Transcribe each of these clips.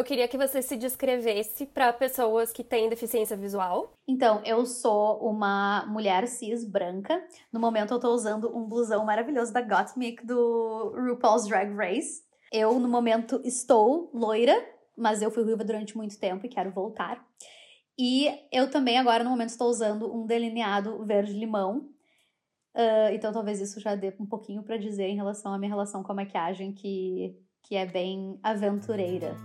eu queria que você se descrevesse para pessoas que têm deficiência visual. Então, eu sou uma mulher cis branca. No momento, eu tô usando um blusão maravilhoso da Gottmik do RuPaul's Drag Race. Eu, no momento, estou loira, mas eu fui ruiva durante muito tempo e quero voltar. E eu também, agora, no momento, estou usando um delineado verde-limão. Uh, então, talvez isso já dê um pouquinho para dizer em relação à minha relação com a maquiagem, que que é bem aventureira.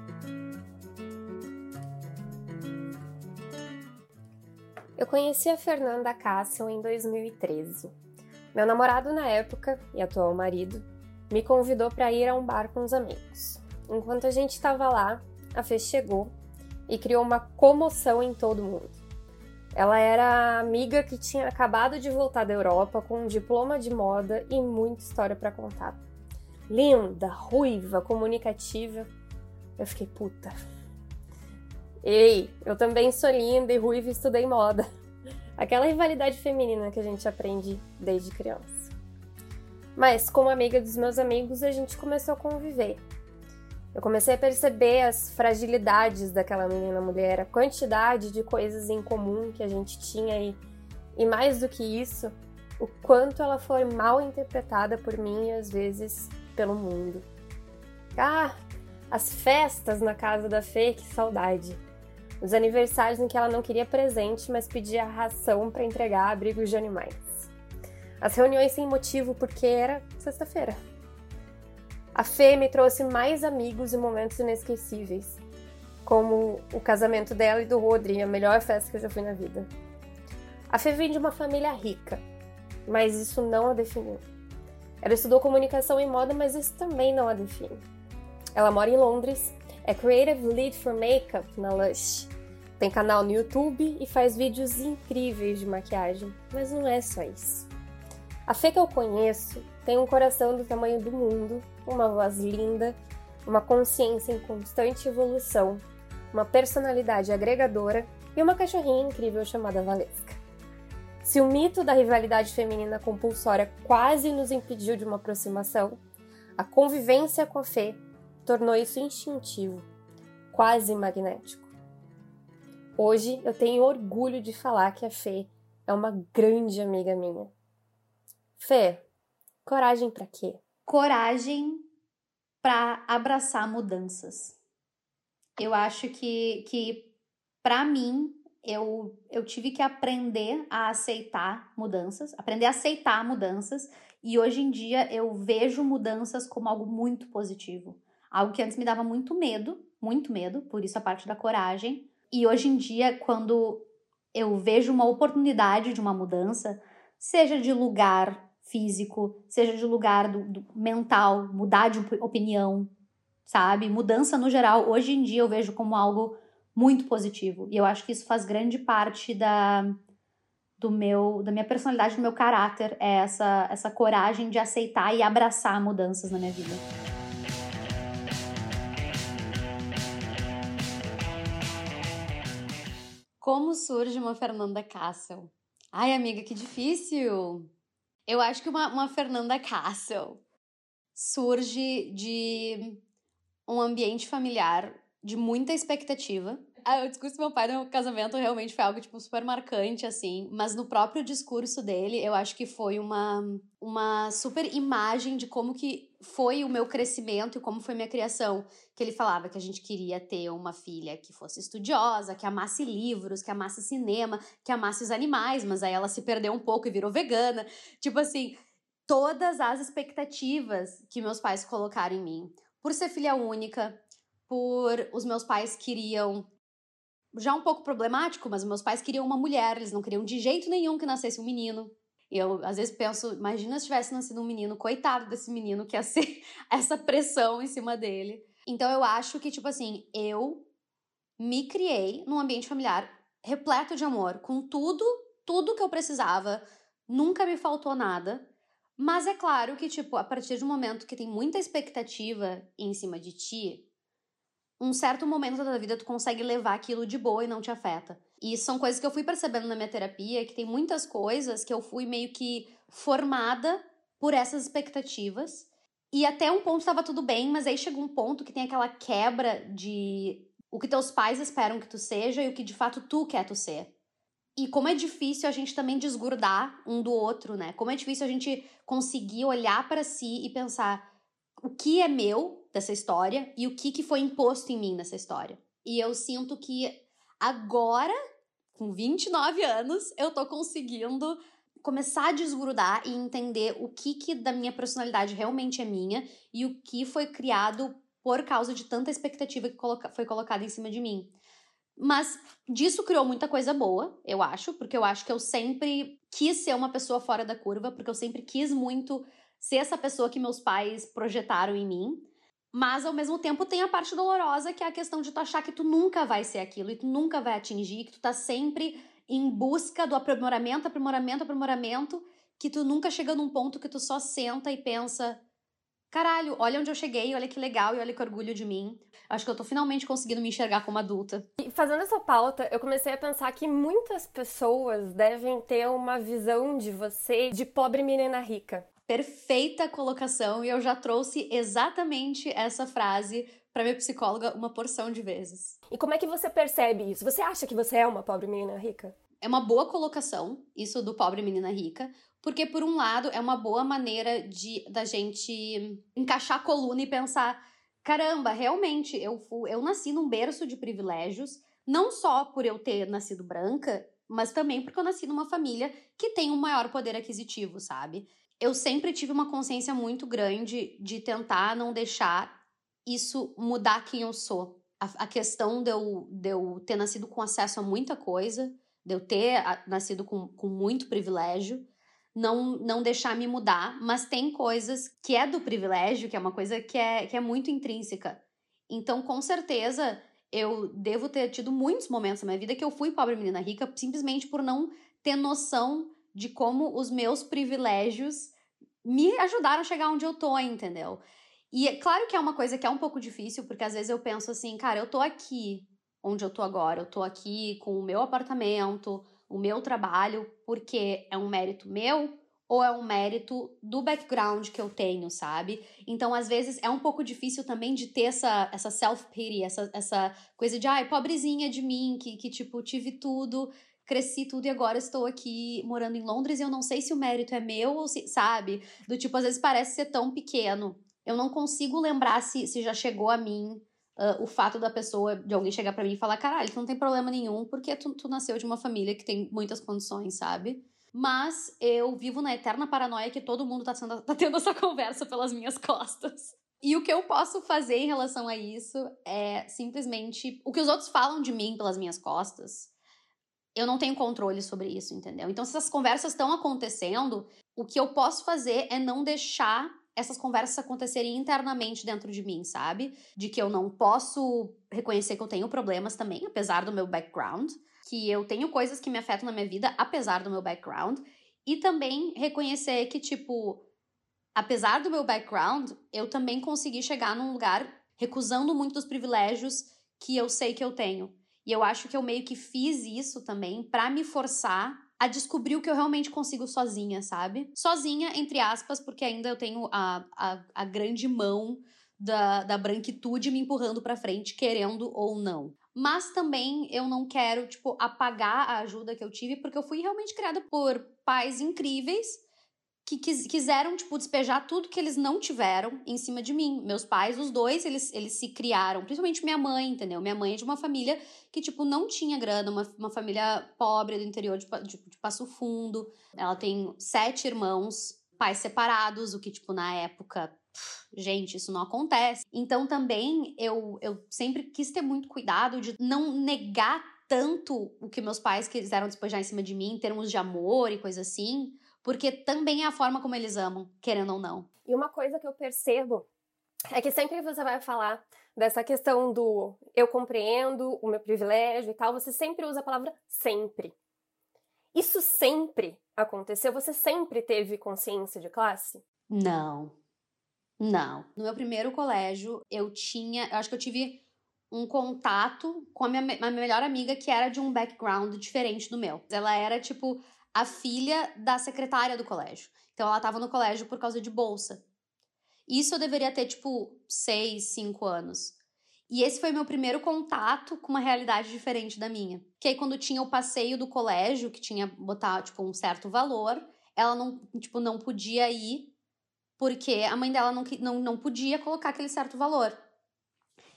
Eu conheci a Fernanda Castle em 2013. Meu namorado na época, e atual marido, me convidou para ir a um bar com os amigos. Enquanto a gente estava lá, a Fê chegou e criou uma comoção em todo mundo. Ela era amiga que tinha acabado de voltar da Europa com um diploma de moda e muita história para contar linda, ruiva, comunicativa. Eu fiquei puta. Ei, eu também sou linda e ruiva e estudei moda. Aquela rivalidade feminina que a gente aprende desde criança. Mas, como amiga dos meus amigos, a gente começou a conviver. Eu comecei a perceber as fragilidades daquela menina mulher, a quantidade de coisas em comum que a gente tinha e, e mais do que isso, o quanto ela foi mal interpretada por mim e às vezes pelo mundo. Ah, as festas na casa da Fê, que saudade. Os aniversários em que ela não queria presente, mas pedia ração para entregar abrigos de animais. As reuniões sem motivo porque era sexta-feira. A Fê me trouxe mais amigos e momentos inesquecíveis, como o casamento dela e do Rodri, a melhor festa que eu já fui na vida. A Fê vem de uma família rica, mas isso não a definiu. Ela estudou comunicação e moda, mas isso também não a define. Ela mora em Londres, é Creative Lead for Makeup na Lush. Tem canal no YouTube e faz vídeos incríveis de maquiagem, mas não é só isso. A Fê que eu conheço tem um coração do tamanho do mundo, uma voz linda, uma consciência em constante evolução, uma personalidade agregadora e uma cachorrinha incrível chamada Valesca. Se o mito da rivalidade feminina compulsória quase nos impediu de uma aproximação, a convivência com a Fê tornou isso instintivo, quase magnético. Hoje eu tenho orgulho de falar que a Fê é uma grande amiga minha. Fê, coragem para quê? Coragem para abraçar mudanças. Eu acho que, que para mim, eu, eu tive que aprender a aceitar mudanças, aprender a aceitar mudanças, e hoje em dia eu vejo mudanças como algo muito positivo. Algo que antes me dava muito medo, muito medo, por isso a parte da coragem. E hoje em dia, quando eu vejo uma oportunidade de uma mudança, seja de lugar físico, seja de lugar do, do mental, mudar de opinião, sabe? Mudança no geral, hoje em dia eu vejo como algo muito positivo. E eu acho que isso faz grande parte da do meu da minha personalidade, do meu caráter, é essa essa coragem de aceitar e abraçar mudanças na minha vida. Como surge uma Fernanda Castle? Ai, amiga, que difícil! Eu acho que uma, uma Fernanda Castle surge de um ambiente familiar de muita expectativa. Ah, o discurso do meu pai no casamento realmente foi algo, tipo, super marcante, assim. Mas no próprio discurso dele, eu acho que foi uma, uma super imagem de como que foi o meu crescimento e como foi minha criação. Que ele falava que a gente queria ter uma filha que fosse estudiosa, que amasse livros, que amasse cinema, que amasse os animais, mas aí ela se perdeu um pouco e virou vegana. Tipo assim, todas as expectativas que meus pais colocaram em mim. Por ser filha única, por os meus pais queriam já um pouco problemático, mas meus pais queriam uma mulher, eles não queriam de jeito nenhum que nascesse um menino. Eu às vezes penso, imagina se tivesse nascido um menino, coitado desse menino que ia ser essa pressão em cima dele. Então eu acho que tipo assim, eu me criei num ambiente familiar repleto de amor, com tudo, tudo que eu precisava, nunca me faltou nada. Mas é claro que tipo, a partir um momento que tem muita expectativa em cima de ti, um certo momento da vida tu consegue levar aquilo de boa e não te afeta. E são coisas que eu fui percebendo na minha terapia, que tem muitas coisas que eu fui meio que formada por essas expectativas E até um ponto estava tudo bem, mas aí chegou um ponto que tem aquela quebra de o que teus pais esperam que tu seja e o que de fato tu quer tu ser. E como é difícil a gente também desgrudar um do outro, né? Como é difícil a gente conseguir olhar para si e pensar o que é meu dessa história e o que, que foi imposto em mim nessa história. E eu sinto que agora, com 29 anos, eu tô conseguindo começar a desgrudar e entender o que, que da minha personalidade realmente é minha e o que foi criado por causa de tanta expectativa que coloca foi colocada em cima de mim. Mas disso criou muita coisa boa, eu acho, porque eu acho que eu sempre quis ser uma pessoa fora da curva, porque eu sempre quis muito ser essa pessoa que meus pais projetaram em mim. Mas ao mesmo tempo tem a parte dolorosa, que é a questão de tu achar que tu nunca vai ser aquilo e tu nunca vai atingir, que tu tá sempre em busca do aprimoramento, aprimoramento, aprimoramento, que tu nunca chega num ponto que tu só senta e pensa: caralho, olha onde eu cheguei, olha que legal e olha que orgulho de mim. Acho que eu tô finalmente conseguindo me enxergar como adulta. E fazendo essa pauta, eu comecei a pensar que muitas pessoas devem ter uma visão de você de pobre menina rica. Perfeita colocação e eu já trouxe exatamente essa frase para minha psicóloga uma porção de vezes. E como é que você percebe isso? Você acha que você é uma pobre menina rica? É uma boa colocação, isso do pobre menina rica, porque por um lado é uma boa maneira de da gente encaixar a coluna e pensar caramba, realmente, eu, fui, eu nasci num berço de privilégios, não só por eu ter nascido branca, mas também porque eu nasci numa família que tem um maior poder aquisitivo, sabe? Eu sempre tive uma consciência muito grande de tentar não deixar isso mudar quem eu sou. A, a questão de eu, de eu ter nascido com acesso a muita coisa, de eu ter nascido com, com muito privilégio, não, não deixar me mudar, mas tem coisas que é do privilégio, que é uma coisa que é, que é muito intrínseca. Então, com certeza, eu devo ter tido muitos momentos na minha vida que eu fui pobre menina rica simplesmente por não ter noção de como os meus privilégios me ajudaram a chegar onde eu tô, entendeu? E é claro que é uma coisa que é um pouco difícil, porque às vezes eu penso assim, cara, eu tô aqui onde eu tô agora, eu tô aqui com o meu apartamento, o meu trabalho porque é um mérito meu ou é um mérito do background que eu tenho, sabe? Então, às vezes, é um pouco difícil também de ter essa, essa self-pity, essa, essa coisa de, ai, pobrezinha de mim, que, que, tipo, tive tudo, cresci tudo e agora estou aqui morando em Londres e eu não sei se o mérito é meu ou se, sabe? Do tipo, às vezes parece ser tão pequeno. Eu não consigo lembrar se, se já chegou a mim uh, o fato da pessoa, de alguém chegar para mim e falar, caralho, tu não tem problema nenhum, porque tu, tu nasceu de uma família que tem muitas condições, sabe? Mas eu vivo na eterna paranoia que todo mundo tá, sendo, tá tendo essa conversa pelas minhas costas. E o que eu posso fazer em relação a isso é simplesmente o que os outros falam de mim pelas minhas costas. Eu não tenho controle sobre isso, entendeu? Então, se essas conversas estão acontecendo, o que eu posso fazer é não deixar essas conversas acontecerem internamente dentro de mim, sabe? De que eu não posso reconhecer que eu tenho problemas também, apesar do meu background, que eu tenho coisas que me afetam na minha vida, apesar do meu background, e também reconhecer que, tipo, apesar do meu background, eu também consegui chegar num lugar recusando muito dos privilégios que eu sei que eu tenho. E eu acho que eu meio que fiz isso também para me forçar a descobrir o que eu realmente consigo sozinha, sabe? Sozinha, entre aspas, porque ainda eu tenho a, a, a grande mão da, da branquitude me empurrando para frente, querendo ou não. Mas também eu não quero, tipo, apagar a ajuda que eu tive, porque eu fui realmente criada por pais incríveis que quis, quiseram, tipo, despejar tudo que eles não tiveram em cima de mim. Meus pais, os dois, eles, eles se criaram, principalmente minha mãe, entendeu? Minha mãe é de uma família que, tipo, não tinha grana, uma, uma família pobre do interior de, de, de Passo Fundo. Ela tem sete irmãos, pais separados, o que, tipo, na época gente, isso não acontece. Então também eu, eu sempre quis ter muito cuidado de não negar tanto o que meus pais quiseram despejar em cima de mim, em termos de amor e coisa assim, porque também é a forma como eles amam, querendo ou não. E uma coisa que eu percebo é que sempre que você vai falar dessa questão do eu compreendo o meu privilégio e tal, você sempre usa a palavra sempre. Isso sempre aconteceu? Você sempre teve consciência de classe? Não. Não. No meu primeiro colégio, eu tinha. Eu acho que eu tive um contato com a minha, a minha melhor amiga que era de um background diferente do meu. Ela era, tipo, a filha da secretária do colégio. Então ela estava no colégio por causa de bolsa. Isso eu deveria ter, tipo, seis, cinco anos. E esse foi meu primeiro contato com uma realidade diferente da minha. Que aí, quando tinha o passeio do colégio, que tinha botar, tipo, um certo valor, ela não, tipo, não podia ir porque a mãe dela não, não, não podia colocar aquele certo valor.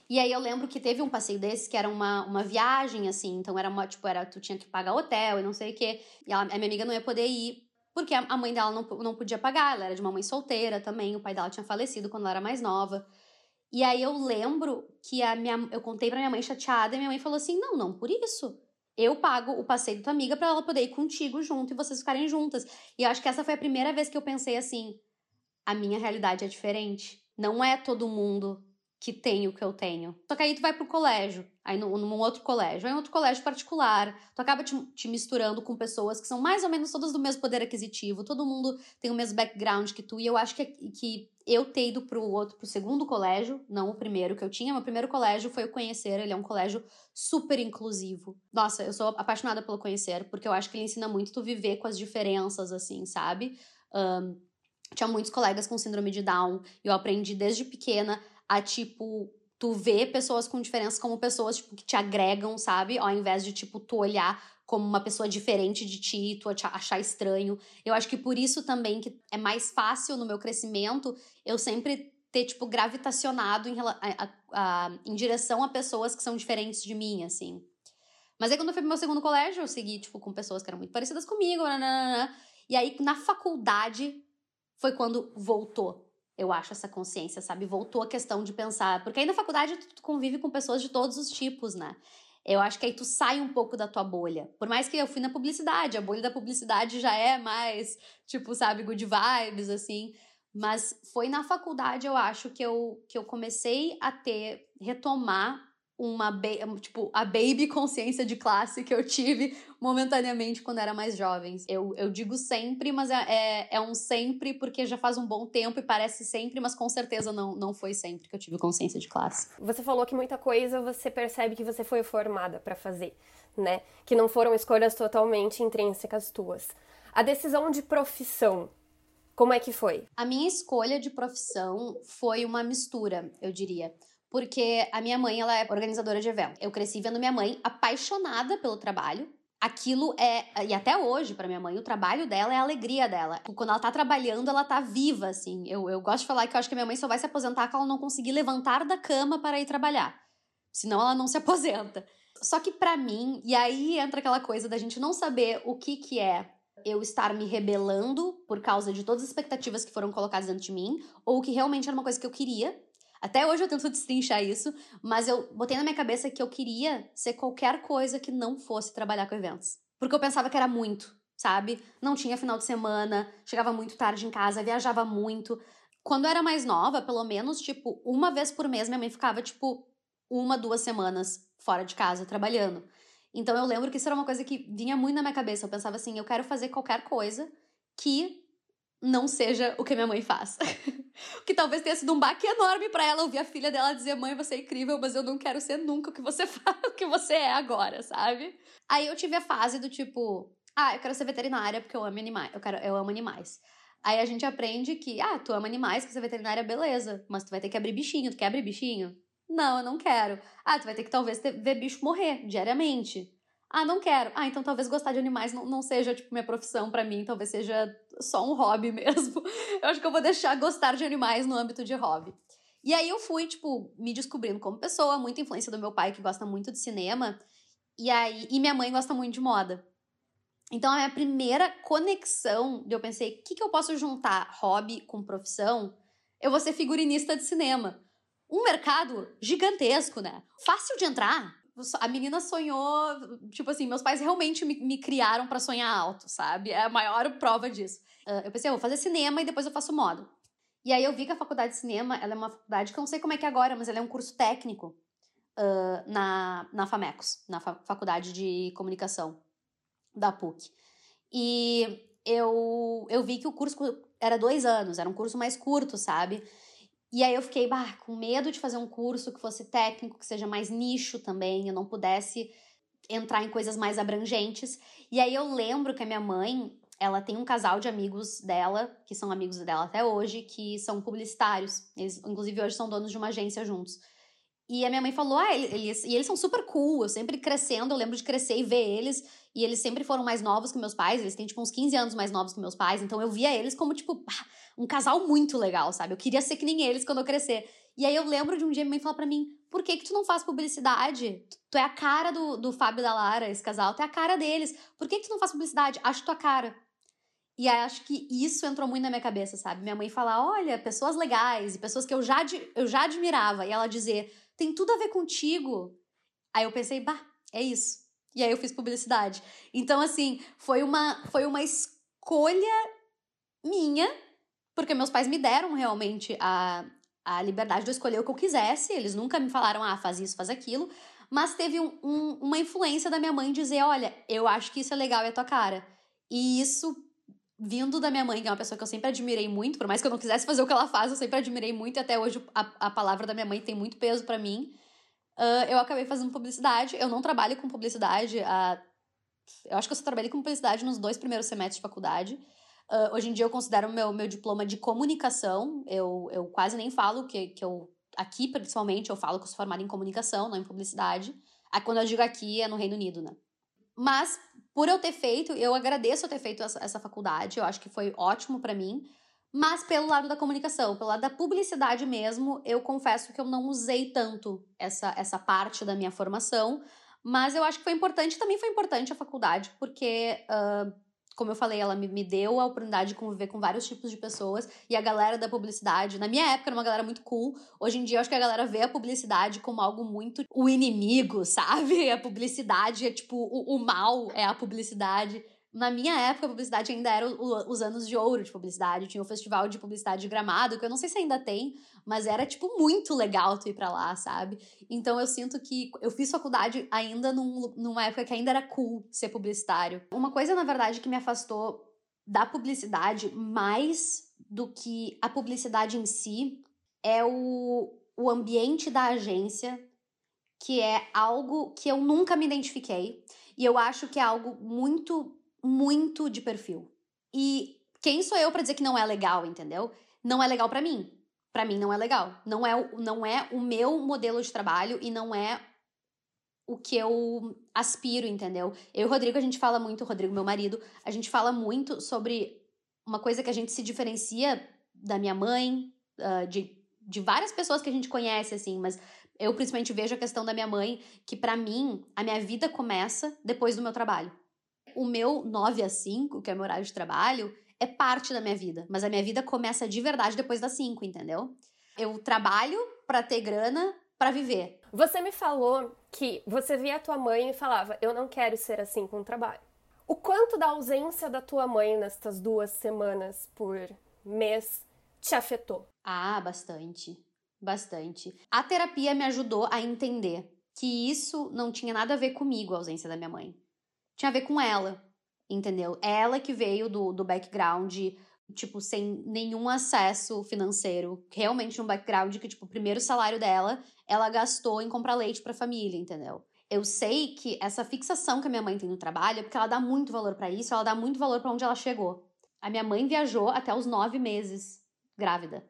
E aí eu lembro que teve um passeio desse que era uma, uma viagem, assim, então era uma, tipo, era, tu tinha que pagar hotel e não sei o quê. E ela, a minha amiga não ia poder ir, porque a, a mãe dela não, não podia pagar, ela era de uma mãe solteira também, o pai dela tinha falecido quando ela era mais nova. E aí eu lembro que a minha, eu contei pra minha mãe chateada e minha mãe falou assim: não, não por isso. Eu pago o passeio da tua amiga para ela poder ir contigo junto e vocês ficarem juntas. E eu acho que essa foi a primeira vez que eu pensei assim: a minha realidade é diferente. Não é todo mundo que tem o que eu tenho. Só que aí tu vai pro colégio, aí num, num outro colégio, aí em outro colégio particular, tu acaba te, te, misturando com pessoas que são mais ou menos todas do mesmo poder aquisitivo, todo mundo tem o mesmo background que tu, e eu acho que, que eu ter ido pro outro, pro segundo colégio, não o primeiro que eu tinha, meu primeiro colégio foi o Conhecer, ele é um colégio super inclusivo. Nossa, eu sou apaixonada pelo Conhecer, porque eu acho que ele ensina muito tu viver com as diferenças, assim, sabe? Um, tinha muitos colegas com síndrome de Down, e eu aprendi desde pequena a, tipo, tu ver pessoas com diferença como pessoas, tipo, que te agregam, sabe? Ao invés de, tipo, tu olhar como uma pessoa diferente de ti, tu achar estranho. Eu acho que por isso também que é mais fácil no meu crescimento eu sempre ter, tipo, gravitacionado em, a, a, a, em direção a pessoas que são diferentes de mim, assim. Mas aí quando eu fui pro meu segundo colégio, eu segui, tipo, com pessoas que eram muito parecidas comigo, nananana. e aí na faculdade foi quando voltou eu acho, essa consciência, sabe? Voltou a questão de pensar. Porque aí na faculdade tu convive com pessoas de todos os tipos, né? Eu acho que aí tu sai um pouco da tua bolha. Por mais que eu fui na publicidade, a bolha da publicidade já é mais, tipo, sabe, good vibes, assim. Mas foi na faculdade, eu acho, que eu, que eu comecei a ter, retomar uma, tipo, a baby consciência de classe que eu tive momentaneamente quando era mais jovem. Eu, eu digo sempre, mas é, é, é, um sempre porque já faz um bom tempo e parece sempre, mas com certeza não, não foi sempre que eu tive consciência de classe. Você falou que muita coisa você percebe que você foi formada para fazer, né? Que não foram escolhas totalmente intrínsecas tuas. A decisão de profissão, como é que foi? A minha escolha de profissão foi uma mistura, eu diria porque a minha mãe ela é organizadora de evento. Eu cresci vendo minha mãe apaixonada pelo trabalho. Aquilo é, e até hoje, para minha mãe, o trabalho dela é a alegria dela. Quando ela tá trabalhando, ela tá viva, assim. Eu, eu gosto de falar que eu acho que minha mãe só vai se aposentar quando ela não conseguir levantar da cama para ir trabalhar. Senão ela não se aposenta. Só que para mim, e aí entra aquela coisa da gente não saber o que que é eu estar me rebelando por causa de todas as expectativas que foram colocadas dentro de mim, ou que realmente era uma coisa que eu queria, até hoje eu tento destrinchar isso, mas eu botei na minha cabeça que eu queria ser qualquer coisa que não fosse trabalhar com eventos. Porque eu pensava que era muito, sabe? Não tinha final de semana, chegava muito tarde em casa, viajava muito. Quando eu era mais nova, pelo menos, tipo, uma vez por mês minha mãe ficava, tipo, uma, duas semanas fora de casa trabalhando. Então eu lembro que isso era uma coisa que vinha muito na minha cabeça. Eu pensava assim, eu quero fazer qualquer coisa que não seja o que minha mãe faz. que talvez tenha sido um baque enorme para ela ouvir a filha dela dizer: "Mãe, você é incrível, mas eu não quero ser nunca o que você faz, o que você é agora", sabe? Aí eu tive a fase do tipo: "Ah, eu quero ser veterinária porque eu amo animais, eu quero eu amo animais". Aí a gente aprende que, ah, tu ama animais, quer ser veterinária, beleza, mas tu vai ter que abrir bichinho, tu quer abrir bichinho? Não, eu não quero. Ah, tu vai ter que talvez ter, ver bicho morrer diariamente. Ah, não quero. Ah, então talvez gostar de animais não, não seja, tipo, minha profissão para mim. Talvez seja só um hobby mesmo. Eu acho que eu vou deixar gostar de animais no âmbito de hobby. E aí eu fui, tipo, me descobrindo como pessoa, muita influência do meu pai, que gosta muito de cinema. E aí, e minha mãe gosta muito de moda. Então, a minha primeira conexão, eu pensei, o que, que eu posso juntar hobby com profissão? Eu vou ser figurinista de cinema. Um mercado gigantesco, né? Fácil de entrar, a menina sonhou, tipo assim, meus pais realmente me, me criaram para sonhar alto, sabe? É a maior prova disso. Uh, eu pensei, eu vou fazer cinema e depois eu faço moda. E aí eu vi que a faculdade de cinema, ela é uma faculdade que eu não sei como é que é agora, mas ela é um curso técnico uh, na, na FAMECOS, na Fa Faculdade de Comunicação da PUC. E eu, eu vi que o curso era dois anos, era um curso mais curto, sabe? E aí eu fiquei bah, com medo de fazer um curso que fosse técnico, que seja mais nicho também, eu não pudesse entrar em coisas mais abrangentes. E aí eu lembro que a minha mãe, ela tem um casal de amigos dela, que são amigos dela até hoje, que são publicitários. Eles, inclusive, hoje são donos de uma agência juntos. E a minha mãe falou: ah, eles, e eles são super cool. Eu sempre crescendo, eu lembro de crescer e ver eles. E eles sempre foram mais novos que meus pais. Eles têm, tipo, uns 15 anos mais novos que meus pais. Então eu via eles como, tipo, um casal muito legal, sabe? Eu queria ser que nem eles quando eu crescer. E aí eu lembro de um dia minha mãe falar pra mim: por que, que tu não faz publicidade? Tu é a cara do, do Fábio e da Lara, esse casal, tu é a cara deles. Por que, que tu não faz publicidade? Acho tua cara. E acho que isso entrou muito na minha cabeça, sabe? Minha mãe falar: olha, pessoas legais e pessoas que eu já, eu já admirava. E ela dizer: tem tudo a ver contigo. Aí eu pensei: bah, é isso. E aí eu fiz publicidade. Então, assim, foi uma, foi uma escolha minha, porque meus pais me deram realmente a, a liberdade de eu escolher o que eu quisesse. Eles nunca me falaram, ah, faz isso, faz aquilo. Mas teve um, um, uma influência da minha mãe dizer: olha, eu acho que isso é legal é tua cara. E isso, vindo da minha mãe, que é uma pessoa que eu sempre admirei muito, por mais que eu não quisesse fazer o que ela faz, eu sempre admirei muito, e até hoje a, a palavra da minha mãe tem muito peso para mim. Uh, eu acabei fazendo publicidade. Eu não trabalho com publicidade. Uh, eu acho que eu só trabalhei com publicidade nos dois primeiros semestres de faculdade. Uh, hoje em dia eu considero meu, meu diploma de comunicação. Eu, eu quase nem falo que, que eu. Aqui, principalmente, eu falo que eu sou formada em comunicação, não em publicidade. Aí, quando eu digo aqui, é no Reino Unido, né? Mas, por eu ter feito, eu agradeço eu ter feito essa, essa faculdade. Eu acho que foi ótimo para mim. Mas pelo lado da comunicação, pelo lado da publicidade mesmo, eu confesso que eu não usei tanto essa, essa parte da minha formação. Mas eu acho que foi importante, também foi importante a faculdade, porque, uh, como eu falei, ela me, deu a oportunidade de conviver com vários tipos de pessoas. E a galera da publicidade, na minha época, era uma galera muito cool. Hoje em dia, eu acho que a galera vê a publicidade como algo muito o inimigo, sabe? A publicidade é tipo, o, o mal é a publicidade. Na minha época, a publicidade ainda era os anos de ouro de publicidade. Tinha o festival de publicidade de gramado, que eu não sei se ainda tem, mas era, tipo, muito legal tu ir pra lá, sabe? Então eu sinto que eu fiz faculdade ainda num, numa época que ainda era cool ser publicitário. Uma coisa, na verdade, que me afastou da publicidade mais do que a publicidade em si é o, o ambiente da agência, que é algo que eu nunca me identifiquei. E eu acho que é algo muito muito de perfil. E quem sou eu para dizer que não é legal, entendeu? Não é legal para mim. Para mim não é legal. Não é, não é o meu modelo de trabalho e não é o que eu aspiro, entendeu? Eu e o Rodrigo, a gente fala muito, Rodrigo, meu marido, a gente fala muito sobre uma coisa que a gente se diferencia da minha mãe, uh, de, de várias pessoas que a gente conhece, assim, mas eu principalmente vejo a questão da minha mãe, que para mim, a minha vida começa depois do meu trabalho. O meu 9 a 5, que é meu horário de trabalho, é parte da minha vida, mas a minha vida começa de verdade depois das 5, entendeu? Eu trabalho para ter grana para viver. Você me falou que você via a tua mãe e falava: "Eu não quero ser assim com o trabalho". O quanto da ausência da tua mãe nestas duas semanas por mês te afetou? Ah, bastante. Bastante. A terapia me ajudou a entender que isso não tinha nada a ver comigo, a ausência da minha mãe tinha a ver com ela, entendeu? Ela que veio do, do background, tipo, sem nenhum acesso financeiro. Realmente um background que, tipo, o primeiro salário dela, ela gastou em comprar leite pra família, entendeu? Eu sei que essa fixação que a minha mãe tem no trabalho é porque ela dá muito valor para isso, ela dá muito valor para onde ela chegou. A minha mãe viajou até os nove meses grávida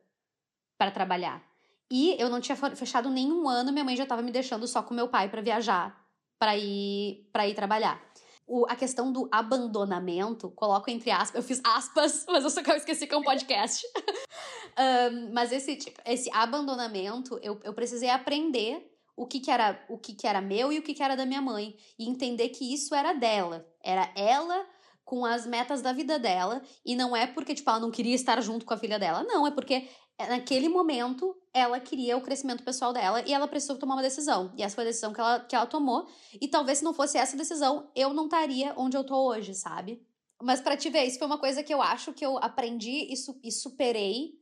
para trabalhar. E eu não tinha fechado nenhum ano, minha mãe já estava me deixando só com meu pai para viajar, para ir para ir trabalhar o, a questão do abandonamento, coloco entre aspas, eu fiz aspas, mas eu só que eu esqueci que é um podcast. um, mas esse, tipo, esse abandonamento, eu, eu precisei aprender o que, que era o que, que era meu e o que, que era da minha mãe. E entender que isso era dela. Era ela com as metas da vida dela. E não é porque, tipo, ela não queria estar junto com a filha dela. Não, é porque naquele momento, ela queria o crescimento pessoal dela e ela precisou tomar uma decisão. E essa foi a decisão que ela, que ela tomou. E talvez se não fosse essa decisão, eu não estaria onde eu tô hoje, sabe? Mas para te ver, isso foi uma coisa que eu acho que eu aprendi e, su e superei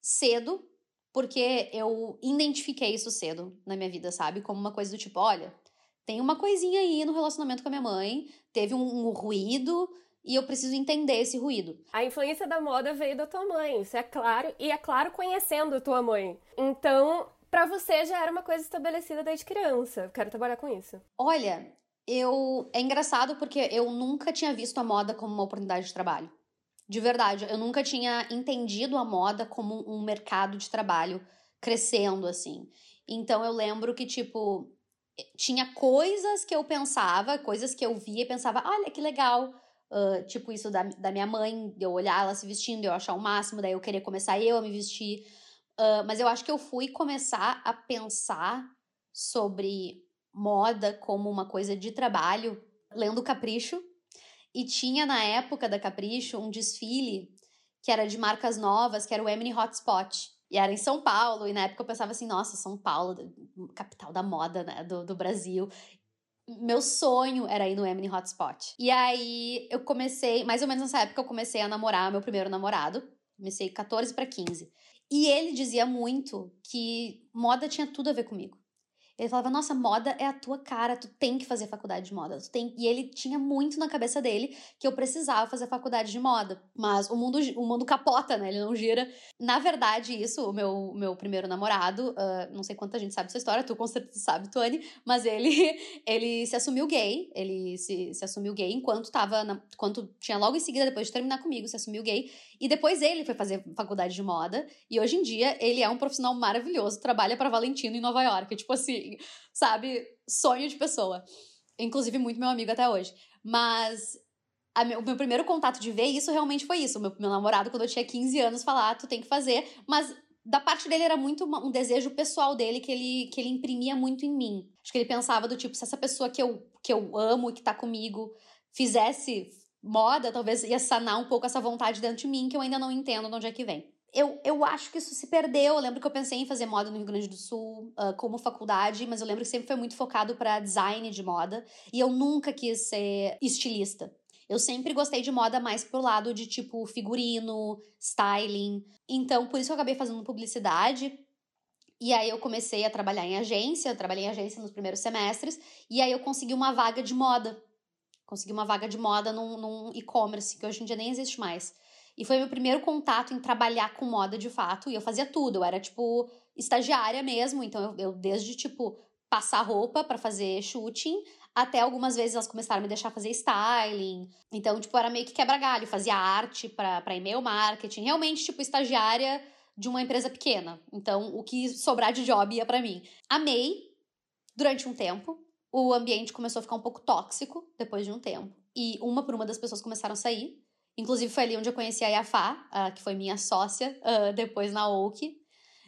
cedo, porque eu identifiquei isso cedo na minha vida, sabe? Como uma coisa do tipo, olha, tem uma coisinha aí no relacionamento com a minha mãe, teve um, um ruído, e eu preciso entender esse ruído. A influência da moda veio da tua mãe, isso é claro, e é claro conhecendo a tua mãe. Então, para você já era uma coisa estabelecida desde criança. Eu quero trabalhar com isso. Olha, eu. É engraçado porque eu nunca tinha visto a moda como uma oportunidade de trabalho. De verdade, eu nunca tinha entendido a moda como um mercado de trabalho crescendo, assim. Então eu lembro que, tipo, tinha coisas que eu pensava, coisas que eu via e pensava, olha que legal. Uh, tipo, isso da, da minha mãe, de eu olhar ela se vestindo, eu achar o máximo, daí eu queria começar eu a me vestir. Uh, mas eu acho que eu fui começar a pensar sobre moda como uma coisa de trabalho lendo Capricho. E tinha na época da Capricho um desfile que era de marcas novas, que era o Emily Hotspot. E era em São Paulo, e na época eu pensava assim, nossa, São Paulo, capital da moda, né, do, do Brasil. Meu sonho era ir no Emily Hotspot. E aí eu comecei, mais ou menos nessa época, eu comecei a namorar meu primeiro namorado. Comecei 14 para 15. E ele dizia muito que moda tinha tudo a ver comigo. Ele falava, nossa, moda é a tua cara, tu tem que fazer faculdade de moda. Tu tem... E ele tinha muito na cabeça dele que eu precisava fazer faculdade de moda. Mas o mundo, o mundo capota, né? Ele não gira. Na verdade, isso, o meu, meu primeiro namorado, uh, não sei quanta gente sabe dessa história, tu com certeza sabe, Tuane, mas ele, ele se assumiu gay. Ele se, se assumiu gay enquanto tava. Na, enquanto tinha logo em seguida, depois de terminar comigo, se assumiu gay. E depois ele foi fazer faculdade de moda. E hoje em dia ele é um profissional maravilhoso, trabalha para Valentino em Nova York. Tipo assim, sabe? Sonho de pessoa. Inclusive, muito meu amigo até hoje. Mas meu, o meu primeiro contato de ver isso realmente foi isso. O meu, meu namorado, quando eu tinha 15 anos, falar, ah, tu tem que fazer. Mas da parte dele era muito uma, um desejo pessoal dele que ele, que ele imprimia muito em mim. Acho que ele pensava do tipo, se essa pessoa que eu, que eu amo e que tá comigo fizesse moda, talvez ia sanar um pouco essa vontade dentro de mim que eu ainda não entendo de onde é que vem. Eu, eu acho que isso se perdeu. Eu lembro que eu pensei em fazer moda no Rio Grande do Sul uh, como faculdade, mas eu lembro que sempre foi muito focado para design de moda e eu nunca quis ser estilista. Eu sempre gostei de moda mais pro lado de tipo figurino, styling. Então, por isso eu acabei fazendo publicidade. E aí eu comecei a trabalhar em agência, eu trabalhei em agência nos primeiros semestres, e aí eu consegui uma vaga de moda Consegui uma vaga de moda num, num e-commerce, que hoje em dia nem existe mais. E foi meu primeiro contato em trabalhar com moda de fato. E eu fazia tudo. Eu era, tipo, estagiária mesmo. Então, eu, eu desde, tipo, passar roupa para fazer shooting, até algumas vezes elas começaram a me deixar fazer styling. Então, tipo, era meio que quebra-galho. Fazia arte para e-mail marketing. Realmente, tipo, estagiária de uma empresa pequena. Então, o que sobrar de job ia para mim. Amei durante um tempo o ambiente começou a ficar um pouco tóxico depois de um tempo. E uma por uma das pessoas começaram a sair. Inclusive, foi ali onde eu conheci a Yafá, uh, que foi minha sócia, uh, depois na Oak.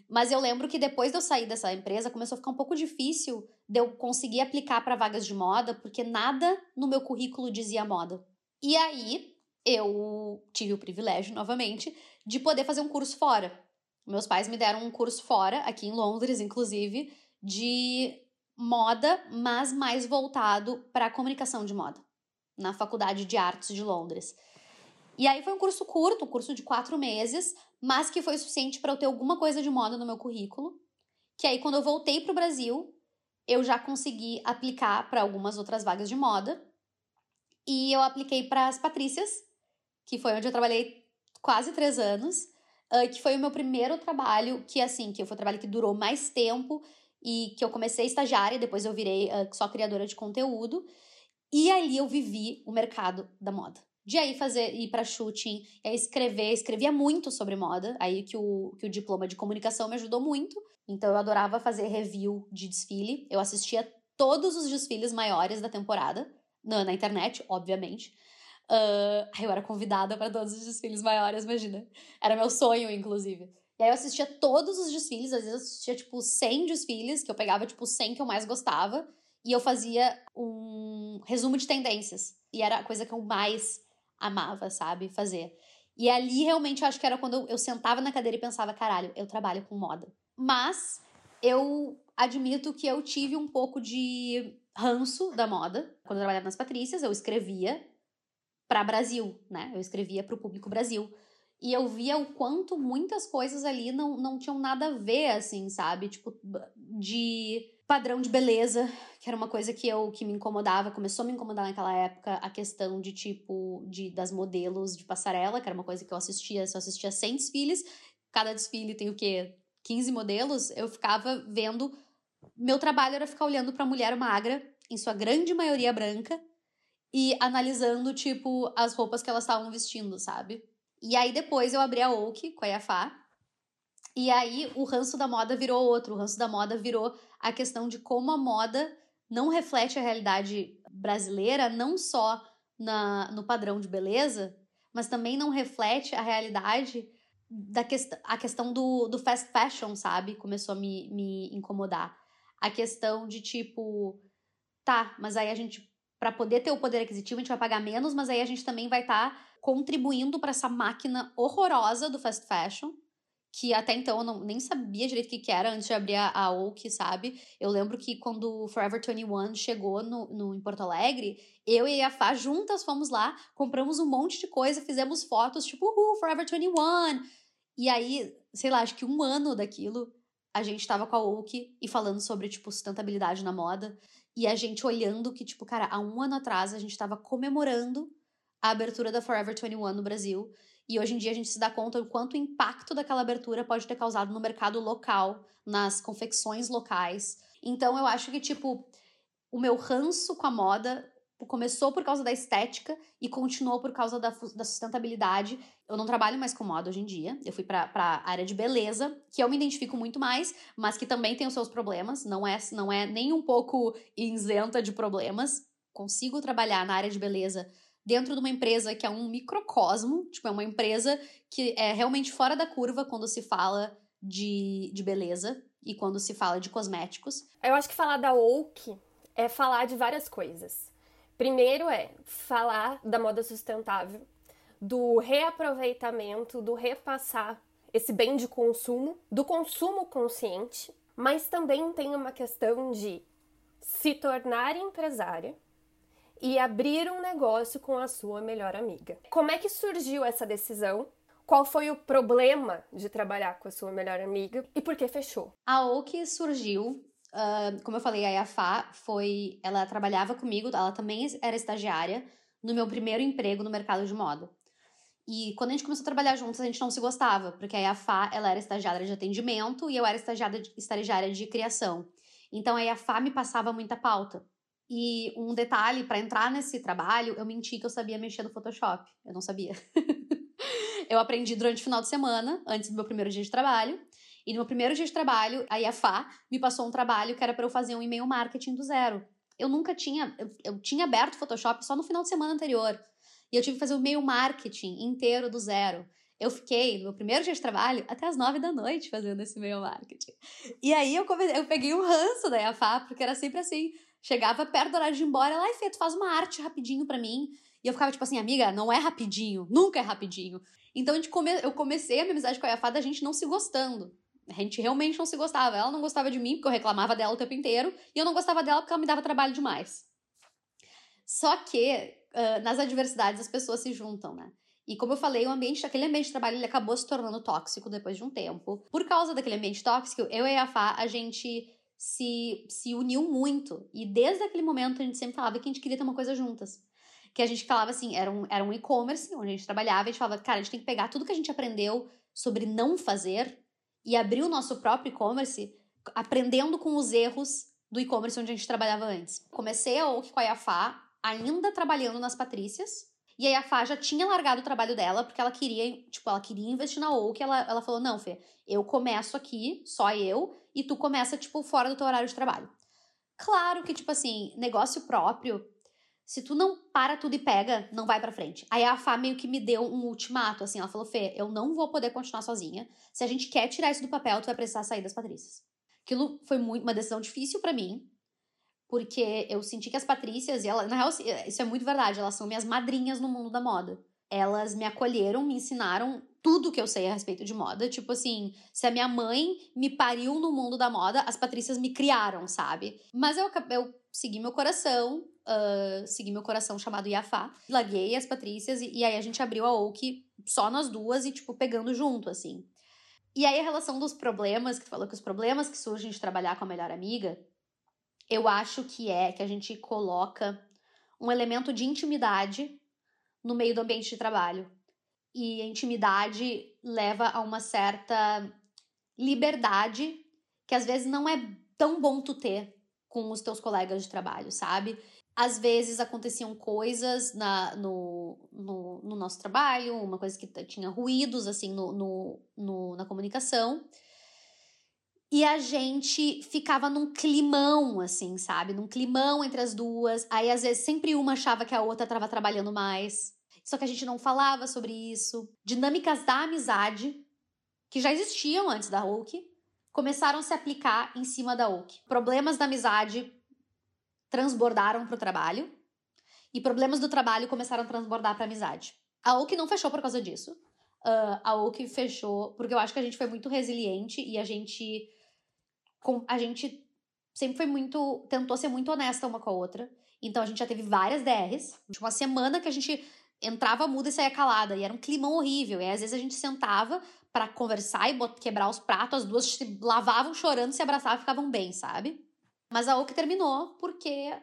Mas eu lembro que depois de eu sair dessa empresa, começou a ficar um pouco difícil de eu conseguir aplicar para vagas de moda, porque nada no meu currículo dizia moda. E aí, eu tive o privilégio, novamente, de poder fazer um curso fora. Meus pais me deram um curso fora, aqui em Londres, inclusive, de moda, mas mais voltado para comunicação de moda, na Faculdade de Artes de Londres. E aí foi um curso curto, um curso de quatro meses, mas que foi suficiente para eu ter alguma coisa de moda no meu currículo. Que aí, quando eu voltei para o Brasil, eu já consegui aplicar para algumas outras vagas de moda. E eu apliquei para as Patrícias, que foi onde eu trabalhei quase três anos, uh, que foi o meu primeiro trabalho, que assim, que foi o trabalho que durou mais tempo e que eu comecei estagiária, depois eu virei uh, só criadora de conteúdo. E ali eu vivi o mercado da moda. De aí fazer, ir para shooting, aí escrever, escrevia muito sobre moda, aí que o, que o diploma de comunicação me ajudou muito. Então eu adorava fazer review de desfile, eu assistia todos os desfiles maiores da temporada, na, na internet, obviamente. Uh, eu era convidada para todos os desfiles maiores, imagina. Era meu sonho, inclusive. E aí eu assistia todos os desfiles, às vezes eu assistia tipo 100 desfiles, que eu pegava tipo 100 que eu mais gostava, e eu fazia um resumo de tendências. E era a coisa que eu mais amava, sabe, fazer. E ali realmente eu acho que era quando eu, sentava na cadeira e pensava, caralho, eu trabalho com moda. Mas eu admito que eu tive um pouco de ranço da moda. Quando eu trabalhava nas Patrícias, eu escrevia para Brasil, né? Eu escrevia para o público Brasil. E eu via o quanto muitas coisas ali não, não tinham nada a ver, assim, sabe? Tipo, de padrão de beleza, que era uma coisa que eu que me incomodava, começou a me incomodar naquela época, a questão de tipo de das modelos de passarela, que era uma coisa que eu assistia, se eu assistia 100 desfiles, cada desfile tem o quê? 15 modelos, eu ficava vendo meu trabalho era ficar olhando para mulher magra em sua grande maioria branca, e analisando, tipo, as roupas que elas estavam vestindo, sabe? E aí depois eu abri a Oak com a Yafá. E aí o ranço da moda virou outro. O ranço da moda virou a questão de como a moda não reflete a realidade brasileira, não só na, no padrão de beleza, mas também não reflete a realidade da quest a questão do, do fast fashion, sabe? Começou a me, me incomodar. A questão de tipo, tá, mas aí a gente, para poder ter o poder aquisitivo, a gente vai pagar menos, mas aí a gente também vai estar tá contribuindo para essa máquina horrorosa do fast fashion que até então eu não, nem sabia direito o que, que era antes de abrir a, a sabe? Eu lembro que quando o Forever 21 chegou no, no, em Porto Alegre, eu e a Fá juntas fomos lá, compramos um monte de coisa, fizemos fotos, tipo, uhul, Forever 21! E aí, sei lá, acho que um ano daquilo, a gente tava com a Oak e falando sobre, tipo, sustentabilidade na moda. E a gente olhando que, tipo, cara, há um ano atrás a gente tava comemorando a abertura da Forever 21 no Brasil. E hoje em dia a gente se dá conta do quanto o impacto daquela abertura pode ter causado no mercado local, nas confecções locais. Então eu acho que, tipo, o meu ranço com a moda começou por causa da estética e continuou por causa da, da sustentabilidade. Eu não trabalho mais com moda hoje em dia. Eu fui para a área de beleza, que eu me identifico muito mais, mas que também tem os seus problemas. Não é, não é nem um pouco isenta de problemas. Consigo trabalhar na área de beleza dentro de uma empresa que é um microcosmo, tipo, é uma empresa que é realmente fora da curva quando se fala de, de beleza e quando se fala de cosméticos. Eu acho que falar da Oak é falar de várias coisas. Primeiro é falar da moda sustentável, do reaproveitamento, do repassar esse bem de consumo, do consumo consciente, mas também tem uma questão de se tornar empresária e abrir um negócio com a sua melhor amiga. Como é que surgiu essa decisão? Qual foi o problema de trabalhar com a sua melhor amiga e por que fechou? A Oki surgiu, uh, como eu falei, a Yafá foi. Ela trabalhava comigo, ela também era estagiária no meu primeiro emprego no mercado de moda. E quando a gente começou a trabalhar juntos, a gente não se gostava, porque a Yafá, ela era estagiária de atendimento e eu era estagiária de, estagiária de criação. Então a Yafá me passava muita pauta. E um detalhe, para entrar nesse trabalho, eu menti que eu sabia mexer no Photoshop. Eu não sabia. eu aprendi durante o final de semana, antes do meu primeiro dia de trabalho. E no meu primeiro dia de trabalho, a IAFA me passou um trabalho que era para eu fazer um e-mail marketing do zero. Eu nunca tinha. Eu, eu tinha aberto o Photoshop só no final de semana anterior. E eu tive que fazer o e-mail marketing inteiro do zero. Eu fiquei no meu primeiro dia de trabalho até as nove da noite fazendo esse e-mail marketing. E aí eu, comecei, eu peguei um ranço da IAFA, porque era sempre assim Chegava perto do horário de ir embora, ela, ai, Fê, tu faz uma arte rapidinho para mim. E eu ficava tipo assim, amiga, não é rapidinho, nunca é rapidinho. Então come... eu comecei a minha amizade com a Yafada, a gente não se gostando. A gente realmente não se gostava. Ela não gostava de mim, porque eu reclamava dela o tempo inteiro, e eu não gostava dela porque ela me dava trabalho demais. Só que uh, nas adversidades as pessoas se juntam, né? E como eu falei, o ambiente, aquele ambiente de trabalho, ele acabou se tornando tóxico depois de um tempo. Por causa daquele ambiente tóxico, eu e a Fá, a gente se, se uniu muito. E desde aquele momento a gente sempre falava que a gente queria ter uma coisa juntas. Que a gente falava assim, era um, era um e-commerce onde a gente trabalhava e a gente falava, cara, a gente tem que pegar tudo que a gente aprendeu sobre não fazer e abrir o nosso próprio e-commerce aprendendo com os erros do e-commerce onde a gente trabalhava antes. Comecei a Oak com a Yafá, ainda trabalhando nas Patrícias, e a Yafá já tinha largado o trabalho dela, porque ela queria, tipo, ela queria investir na Oak, ela, ela falou, não, Fê, eu começo aqui, só eu, e tu começa, tipo, fora do teu horário de trabalho. Claro que, tipo assim, negócio próprio, se tu não para tudo e pega, não vai pra frente. Aí a Fá meio que me deu um ultimato, assim, ela falou, Fê, eu não vou poder continuar sozinha. Se a gente quer tirar isso do papel, tu vai precisar sair das Patrícias. Aquilo foi muito, uma decisão difícil para mim, porque eu senti que as Patrícias, e ela, na real, isso é muito verdade, elas são minhas madrinhas no mundo da moda. Elas me acolheram, me ensinaram tudo que eu sei a respeito de moda. Tipo assim, se a minha mãe me pariu no mundo da moda, as Patrícias me criaram, sabe? Mas eu, eu segui meu coração, uh, segui meu coração chamado Iafá, larguei as Patrícias e, e aí a gente abriu a Oak só nós duas e, tipo, pegando junto, assim. E aí a relação dos problemas, que tu falou que os problemas que surgem de trabalhar com a melhor amiga, eu acho que é que a gente coloca um elemento de intimidade no meio do ambiente de trabalho e a intimidade leva a uma certa liberdade que às vezes não é tão bom tu ter com os teus colegas de trabalho, sabe? Às vezes aconteciam coisas na, no, no, no nosso trabalho, uma coisa que tinha ruídos, assim, no, no, no, na comunicação. E a gente ficava num climão, assim, sabe? Num climão entre as duas. Aí, às vezes, sempre uma achava que a outra estava trabalhando mais. Só que a gente não falava sobre isso. Dinâmicas da amizade, que já existiam antes da Hulk, começaram a se aplicar em cima da Hulk. Problemas da amizade transbordaram para o trabalho. E problemas do trabalho começaram a transbordar para amizade. A Hulk não fechou por causa disso. Uh, a Hulk fechou porque eu acho que a gente foi muito resiliente e a gente a gente sempre foi muito. tentou ser muito honesta uma com a outra. Então a gente já teve várias DRs. Tipo, uma semana que a gente entrava muda e saía calada. E era um climão horrível. E às vezes a gente sentava para conversar e quebrar os pratos, as duas se lavavam chorando, se abraçavam e ficavam bem, sabe? Mas a OC terminou porque,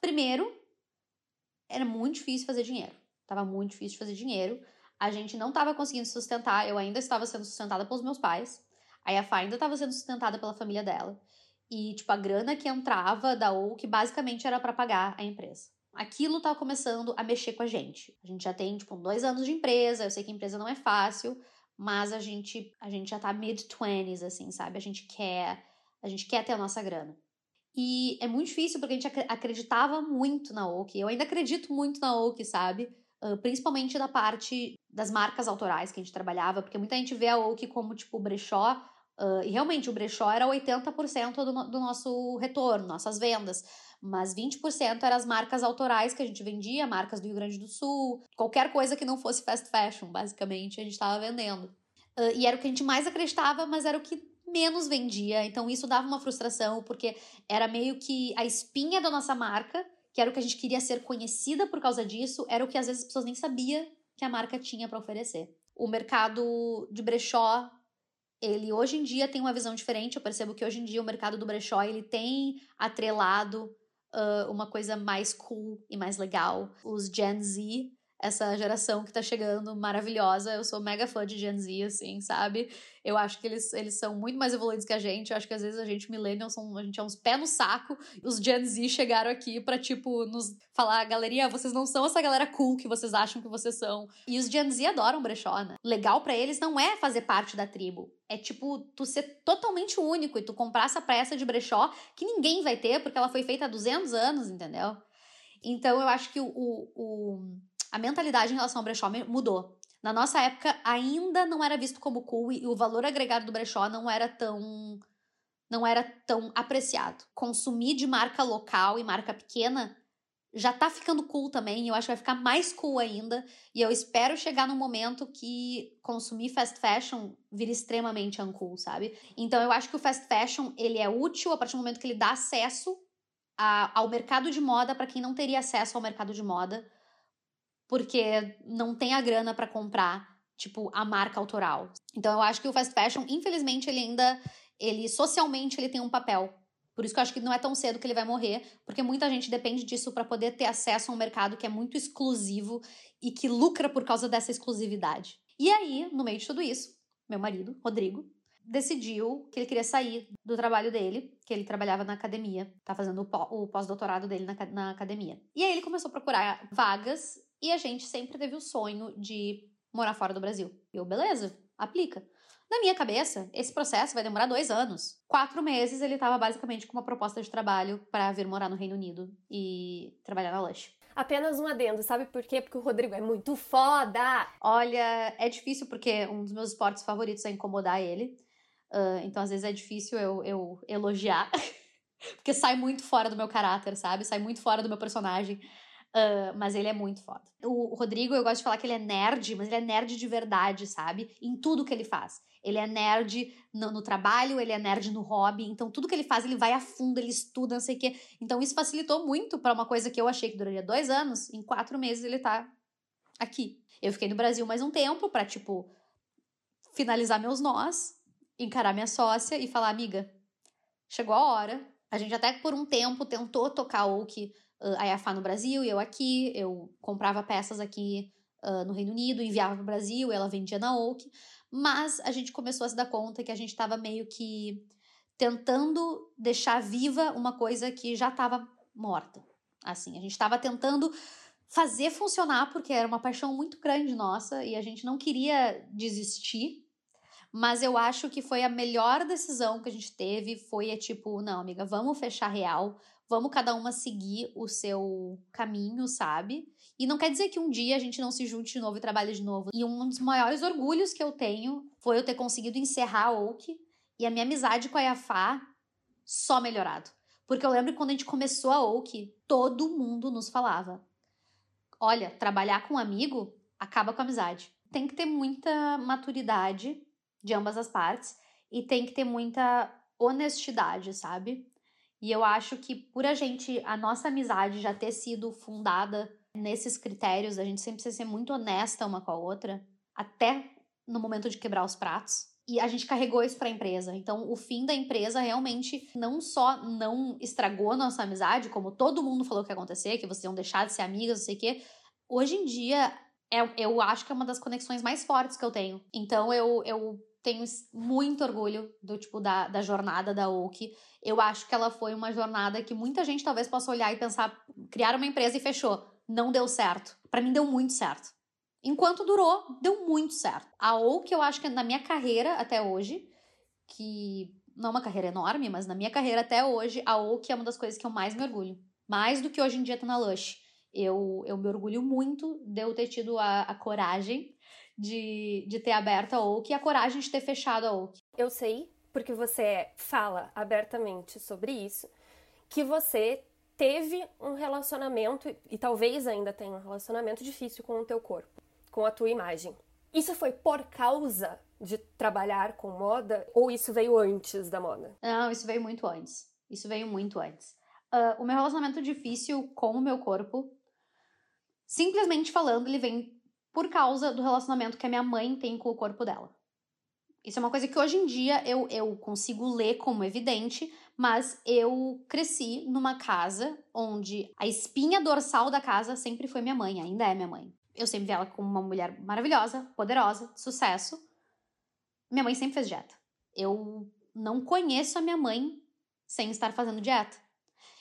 primeiro, era muito difícil fazer dinheiro. Tava muito difícil fazer dinheiro. A gente não tava conseguindo sustentar. Eu ainda estava sendo sustentada pelos meus pais. Aí a Fá ainda estava sendo sustentada pela família dela. E, tipo, a grana que entrava da que basicamente era para pagar a empresa. Aquilo tava começando a mexer com a gente. A gente já tem, tipo, dois anos de empresa. Eu sei que a empresa não é fácil, mas a gente, a gente já tá mid-20s, assim, sabe? A gente quer, a gente quer ter a nossa grana. E é muito difícil porque a gente acreditava muito na Oak. Eu ainda acredito muito na Oak, sabe? Uh, principalmente da parte das marcas autorais que a gente trabalhava, porque muita gente vê a Oak como, tipo, brechó, Uh, e realmente o brechó era 80% do, do nosso retorno, nossas vendas. Mas 20% eram as marcas autorais que a gente vendia, marcas do Rio Grande do Sul, qualquer coisa que não fosse fast fashion, basicamente, a gente estava vendendo. Uh, e era o que a gente mais acreditava, mas era o que menos vendia. Então isso dava uma frustração, porque era meio que a espinha da nossa marca, que era o que a gente queria ser conhecida por causa disso, era o que às vezes as pessoas nem sabiam que a marca tinha para oferecer. O mercado de brechó ele hoje em dia tem uma visão diferente. Eu percebo que hoje em dia o mercado do brechó ele tem atrelado uh, uma coisa mais cool e mais legal. Os Gen Z essa geração que tá chegando maravilhosa. Eu sou mega fã de Gen Z, assim, sabe? Eu acho que eles, eles são muito mais evoluídos que a gente. Eu acho que às vezes a gente, millennials, são, a gente é uns pés no saco. Os Gen Z chegaram aqui pra, tipo, nos falar, galeria, vocês não são essa galera cool que vocês acham que vocês são. E os Gen Z adoram brechó, né? Legal para eles não é fazer parte da tribo. É tipo, tu ser totalmente único e tu comprar essa peça de brechó que ninguém vai ter porque ela foi feita há 200 anos, entendeu? Então eu acho que o, o, o a mentalidade em relação ao brechó mudou. Na nossa época, ainda não era visto como cool e o valor agregado do brechó não era tão não era tão apreciado. Consumir de marca local e marca pequena já tá ficando cool também, eu acho que vai ficar mais cool ainda, e eu espero chegar no momento que consumir fast fashion vira extremamente uncool, sabe? Então eu acho que o fast fashion, ele é útil a partir do momento que ele dá acesso a, ao mercado de moda para quem não teria acesso ao mercado de moda porque não tem a grana para comprar, tipo, a marca autoral. Então eu acho que o fast fashion, infelizmente, ele ainda ele socialmente ele tem um papel. Por isso que eu acho que não é tão cedo que ele vai morrer, porque muita gente depende disso para poder ter acesso a um mercado que é muito exclusivo e que lucra por causa dessa exclusividade. E aí, no meio de tudo isso, meu marido, Rodrigo, decidiu que ele queria sair do trabalho dele, que ele trabalhava na academia, tá fazendo o pós-doutorado dele na, na academia. E aí ele começou a procurar vagas e a gente sempre teve o sonho de morar fora do Brasil. E eu, beleza, aplica. Na minha cabeça, esse processo vai demorar dois anos. Quatro meses ele estava basicamente com uma proposta de trabalho para vir morar no Reino Unido e trabalhar na Lush. Apenas um adendo, sabe por quê? Porque o Rodrigo é muito foda! Olha, é difícil porque um dos meus esportes favoritos é incomodar ele. Uh, então, às vezes, é difícil eu, eu elogiar. porque sai muito fora do meu caráter, sabe? Sai muito fora do meu personagem. Uh, mas ele é muito foda. O Rodrigo, eu gosto de falar que ele é nerd, mas ele é nerd de verdade, sabe? Em tudo que ele faz. Ele é nerd no, no, trabalho, ele é nerd no hobby, então tudo que ele faz, ele vai a fundo, ele estuda, não sei o quê. Então isso facilitou muito para uma coisa que eu achei que duraria dois anos, em quatro meses ele tá aqui. Eu fiquei no Brasil mais um tempo para tipo, finalizar meus nós, encarar minha sócia e falar, amiga, chegou a hora. A gente até por um tempo tentou tocar o que uh, a IAFA no Brasil e eu aqui. Eu comprava peças aqui uh, no Reino Unido, enviava para o Brasil, ela vendia na Oak. Mas a gente começou a se dar conta que a gente estava meio que tentando deixar viva uma coisa que já estava morta. Assim, a gente estava tentando fazer funcionar porque era uma paixão muito grande nossa e a gente não queria desistir. Mas eu acho que foi a melhor decisão que a gente teve. Foi é tipo, não, amiga, vamos fechar real, vamos cada uma seguir o seu caminho, sabe? E não quer dizer que um dia a gente não se junte de novo e trabalhe de novo. E um dos maiores orgulhos que eu tenho foi eu ter conseguido encerrar a Oak e a minha amizade com a Yafá só melhorado. Porque eu lembro que quando a gente começou a Oak, todo mundo nos falava: olha, trabalhar com um amigo acaba com a amizade. Tem que ter muita maturidade de ambas as partes e tem que ter muita honestidade, sabe? E eu acho que por a gente, a nossa amizade já ter sido fundada nesses critérios, a gente sempre precisa ser muito honesta uma com a outra, até no momento de quebrar os pratos. E a gente carregou isso para a empresa. Então, o fim da empresa realmente não só não estragou a nossa amizade, como todo mundo falou que ia acontecer, que vocês iam deixar de ser amigas, não sei o quê. Hoje em dia, é, eu acho que é uma das conexões mais fortes que eu tenho. Então, eu, eu tenho muito orgulho do tipo da, da jornada da Oak. Eu acho que ela foi uma jornada que muita gente talvez possa olhar e pensar, criar uma empresa e fechou. Não deu certo. Para mim deu muito certo. Enquanto durou, deu muito certo. A Oak, eu acho que na minha carreira até hoje, que não é uma carreira enorme, mas na minha carreira até hoje, a Oak é uma das coisas que eu mais me orgulho. Mais do que hoje em dia tá na Lush. Eu, eu me orgulho muito de eu ter tido a, a coragem de, de ter aberto a Oak e a coragem de ter fechado a Oak. Eu sei, porque você fala abertamente sobre isso, que você teve um relacionamento, e talvez ainda tenha um relacionamento difícil com o teu corpo, com a tua imagem. Isso foi por causa de trabalhar com moda ou isso veio antes da moda? Não, isso veio muito antes. Isso veio muito antes. Uh, o meu relacionamento difícil com o meu corpo, simplesmente falando, ele vem por causa do relacionamento que a minha mãe tem com o corpo dela. Isso é uma coisa que hoje em dia eu, eu consigo ler como evidente, mas eu cresci numa casa onde a espinha dorsal da casa sempre foi minha mãe, ainda é minha mãe. Eu sempre vi ela como uma mulher maravilhosa, poderosa, sucesso. Minha mãe sempre fez dieta. Eu não conheço a minha mãe sem estar fazendo dieta.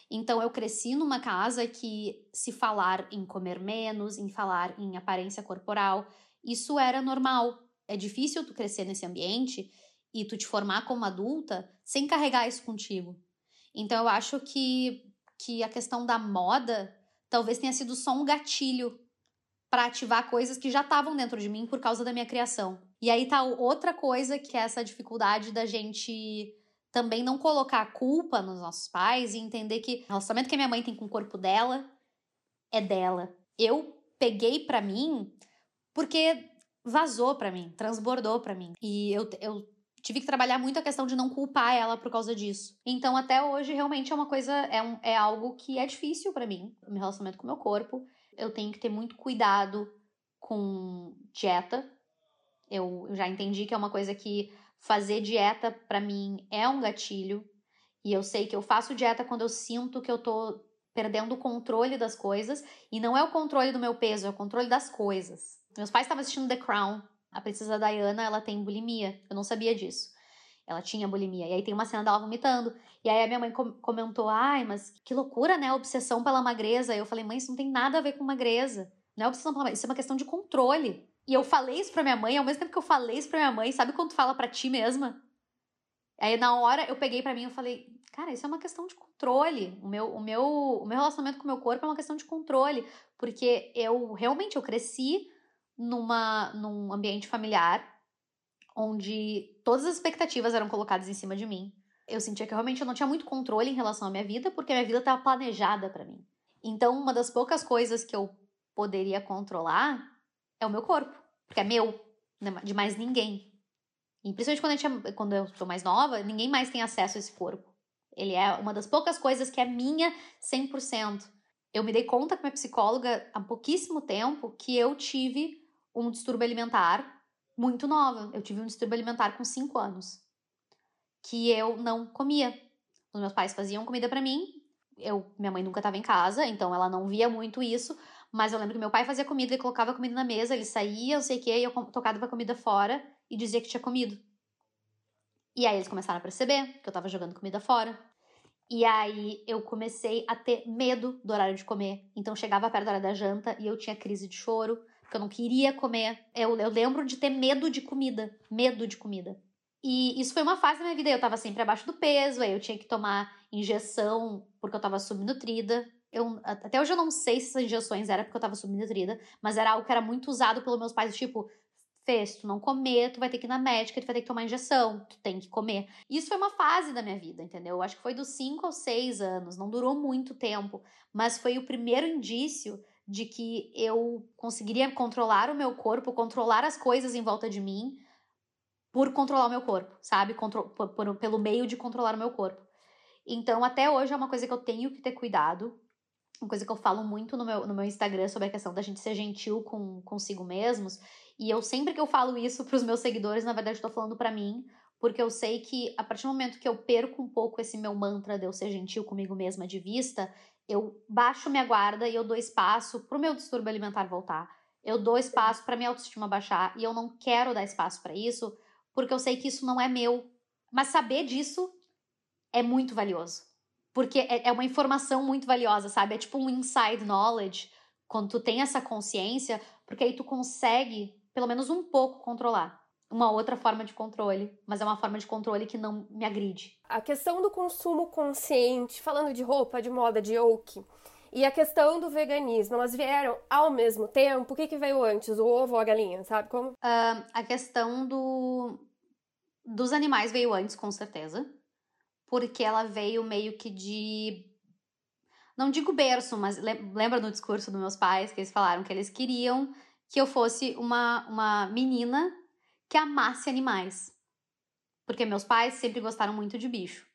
Então eu cresci numa casa que se falar em comer menos, em falar em aparência corporal, isso era normal. É difícil tu crescer nesse ambiente e tu te formar como adulta sem carregar isso contigo. Então eu acho que, que a questão da moda talvez tenha sido só um gatilho para ativar coisas que já estavam dentro de mim por causa da minha criação. E aí tá outra coisa que é essa dificuldade da gente também não colocar a culpa nos nossos pais e entender que o relacionamento que a minha mãe tem com o corpo dela é dela. Eu peguei para mim porque vazou para mim, transbordou para mim. E eu, eu tive que trabalhar muito a questão de não culpar ela por causa disso. Então, até hoje, realmente é uma coisa, é, um, é algo que é difícil para mim, o meu relacionamento com o meu corpo. Eu tenho que ter muito cuidado com dieta. Eu, eu já entendi que é uma coisa que fazer dieta para mim é um gatilho. E eu sei que eu faço dieta quando eu sinto que eu tô perdendo o controle das coisas. E não é o controle do meu peso, é o controle das coisas. Meus pais estavam assistindo The Crown a princesa Diana, ela tem bulimia. Eu não sabia disso. Ela tinha bulimia. E aí tem uma cena dela vomitando. E aí a minha mãe com comentou: ai, mas que loucura, né? Obsessão pela magreza. Eu falei: mãe, isso não tem nada a ver com magreza. Não é obsessão pela magreza, isso é uma questão de controle. E eu falei isso pra minha mãe, ao mesmo tempo que eu falei isso pra minha mãe, sabe quando tu fala pra ti mesma? Aí na hora eu peguei para mim e falei, cara, isso é uma questão de controle. O meu, o meu, o meu relacionamento com o meu corpo é uma questão de controle, porque eu realmente eu cresci numa, num ambiente familiar onde todas as expectativas eram colocadas em cima de mim. Eu sentia que realmente eu não tinha muito controle em relação à minha vida, porque a minha vida estava planejada para mim. Então, uma das poucas coisas que eu poderia controlar é o meu corpo, porque é meu, né, de mais ninguém. E principalmente quando, a gente é, quando eu sou mais nova, ninguém mais tem acesso a esse corpo. Ele é uma das poucas coisas que é minha 100%. Eu me dei conta com minha psicóloga há pouquíssimo tempo que eu tive um distúrbio alimentar muito nova. Eu tive um distúrbio alimentar com 5 anos. Que eu não comia. Os meus pais faziam comida para mim. Eu, minha mãe nunca estava em casa, então ela não via muito isso. Mas eu lembro que meu pai fazia comida e colocava comida na mesa, ele saía, eu sei o que, e eu tocava a comida fora e dizia que tinha comido. E aí eles começaram a perceber que eu tava jogando comida fora. E aí eu comecei a ter medo do horário de comer. Então chegava perto da hora da janta e eu tinha crise de choro, porque eu não queria comer. Eu, eu lembro de ter medo de comida. Medo de comida. E isso foi uma fase da minha vida. Eu tava sempre abaixo do peso, aí eu tinha que tomar injeção porque eu tava subnutrida. Eu, até hoje eu não sei se essas injeções eram porque eu tava subnutrida, mas era algo que era muito usado pelos meus pais, tipo, fez, tu não comer, tu vai ter que ir na médica, tu vai ter que tomar injeção, tu tem que comer. Isso foi uma fase da minha vida, entendeu? Eu acho que foi dos 5 aos 6 anos, não durou muito tempo, mas foi o primeiro indício de que eu conseguiria controlar o meu corpo, controlar as coisas em volta de mim, por controlar o meu corpo, sabe? Contro por, por, pelo meio de controlar o meu corpo. Então, até hoje é uma coisa que eu tenho que ter cuidado. Uma coisa que eu falo muito no meu, no meu Instagram sobre a questão da gente ser gentil com consigo mesmos. E eu sempre que eu falo isso para os meus seguidores, na verdade, estou falando para mim, porque eu sei que a partir do momento que eu perco um pouco esse meu mantra de eu ser gentil comigo mesma de vista, eu baixo minha guarda e eu dou espaço para o meu distúrbio alimentar voltar. Eu dou espaço para minha autoestima baixar e eu não quero dar espaço para isso, porque eu sei que isso não é meu. Mas saber disso é muito valioso. Porque é, é uma informação muito valiosa, sabe? É tipo um inside knowledge. Quando tu tem essa consciência, porque aí tu consegue, pelo menos um pouco, controlar uma outra forma de controle, mas é uma forma de controle que não me agride. A questão do consumo consciente, falando de roupa, de moda, de oak, e a questão do veganismo, elas vieram ao mesmo tempo? O que, que veio antes, o ovo ou a galinha, sabe como? Uh, a questão do dos animais veio antes, com certeza. Porque ela veio meio que de. Não digo berço, mas lembra no discurso dos meus pais que eles falaram que eles queriam que eu fosse uma, uma menina que amasse animais. Porque meus pais sempre gostaram muito de bicho.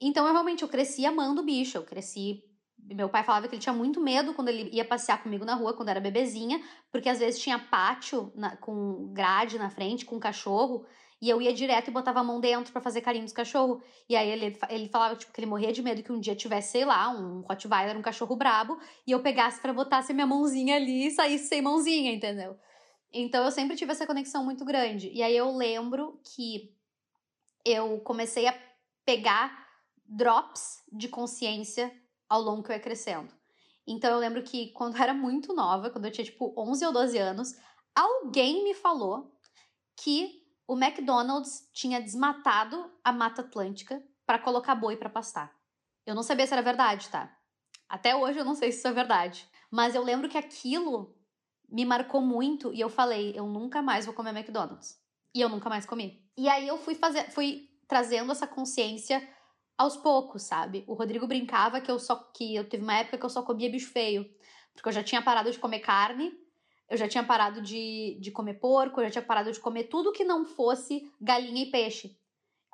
Então, eu realmente eu cresci amando bicho. Eu cresci. Meu pai falava que ele tinha muito medo quando ele ia passear comigo na rua, quando era bebezinha, porque às vezes tinha pátio na, com grade na frente, com cachorro. E eu ia direto e botava a mão dentro para fazer carinho dos cachorros. E aí ele, ele falava, tipo, que ele morria de medo que um dia tivesse, sei lá, um Rottweiler, um cachorro brabo, e eu pegasse para botar minha mãozinha ali e saísse sem mãozinha, entendeu? Então eu sempre tive essa conexão muito grande. E aí eu lembro que eu comecei a pegar drops de consciência ao longo que eu ia crescendo. Então eu lembro que quando eu era muito nova, quando eu tinha tipo 11 ou 12 anos, alguém me falou que o McDonald's tinha desmatado a Mata Atlântica para colocar boi para pastar. Eu não sabia se era verdade, tá? Até hoje eu não sei se isso é verdade. Mas eu lembro que aquilo me marcou muito e eu falei, eu nunca mais vou comer McDonald's. E eu nunca mais comi. E aí eu fui fazer, fui trazendo essa consciência aos poucos, sabe? O Rodrigo brincava que eu só que eu teve uma época que eu só comia bicho feio, porque eu já tinha parado de comer carne eu já tinha parado de, de comer porco, eu já tinha parado de comer tudo que não fosse galinha e peixe.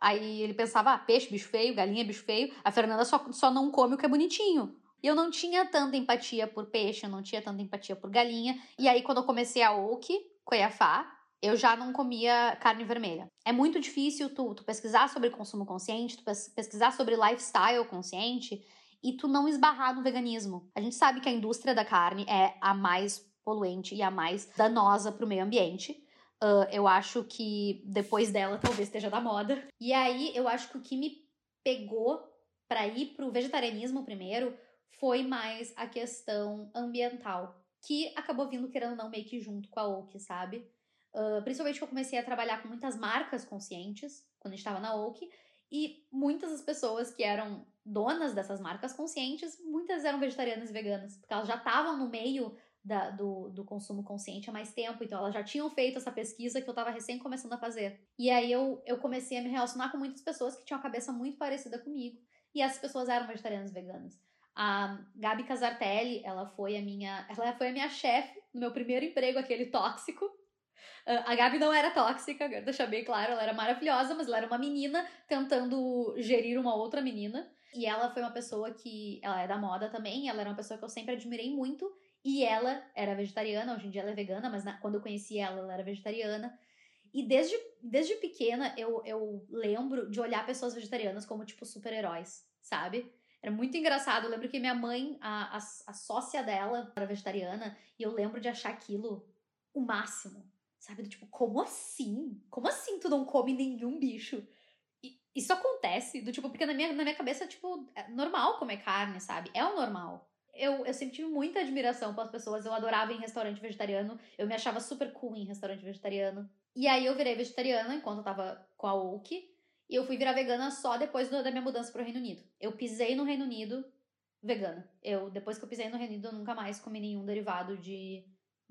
Aí ele pensava, ah, peixe, bicho feio, galinha, bicho feio. A Fernanda só, só não come o que é bonitinho. E eu não tinha tanta empatia por peixe, eu não tinha tanta empatia por galinha. E aí, quando eu comecei a Oak, Coiafá, eu já não comia carne vermelha. É muito difícil tu, tu pesquisar sobre consumo consciente, tu pesquisar sobre lifestyle consciente e tu não esbarrar no veganismo. A gente sabe que a indústria da carne é a mais poluente e a mais danosa para o meio ambiente. Uh, eu acho que depois dela talvez esteja da moda. E aí eu acho que o que me pegou para ir pro vegetarianismo primeiro foi mais a questão ambiental, que acabou vindo querendo ou não meio que junto com a Oak, sabe? Uh, principalmente que eu comecei a trabalhar com muitas marcas conscientes quando a gente estava na Oak e muitas das pessoas que eram donas dessas marcas conscientes, muitas eram vegetarianas e veganas, porque elas já estavam no meio da, do, do consumo consciente há mais tempo, então elas já tinham feito essa pesquisa que eu estava recém começando a fazer. E aí eu, eu comecei a me relacionar com muitas pessoas que tinham a cabeça muito parecida comigo, e essas pessoas eram vegetarianas e veganas. A Gabi Casartelli, ela foi a minha, ela foi a minha chefe no meu primeiro emprego, aquele tóxico. Uh, a Gabi não era tóxica, deixar bem claro, ela era maravilhosa, mas ela era uma menina tentando gerir uma outra menina. E ela foi uma pessoa que, ela é da moda também, ela era uma pessoa que eu sempre admirei muito e ela era vegetariana, hoje em dia ela é vegana, mas na, quando eu conheci ela, ela era vegetariana. E desde, desde pequena eu, eu lembro de olhar pessoas vegetarianas como, tipo, super-heróis, sabe? Era muito engraçado. Eu lembro que minha mãe, a, a, a sócia dela, era vegetariana, e eu lembro de achar aquilo o máximo, sabe? Tipo, como assim? Como assim tu não come nenhum bicho? isso acontece, do tipo, porque na minha, na minha cabeça, tipo, é normal comer carne, sabe? É o normal. Eu, eu sempre tive muita admiração pelas pessoas. Eu adorava ir em restaurante vegetariano. Eu me achava super cool em restaurante vegetariano. E aí eu virei vegetariana enquanto eu tava com a Oak. E eu fui virar vegana só depois do, da minha mudança pro Reino Unido. Eu pisei no Reino Unido vegana. Eu, depois que eu pisei no Reino Unido, eu nunca mais comi nenhum derivado de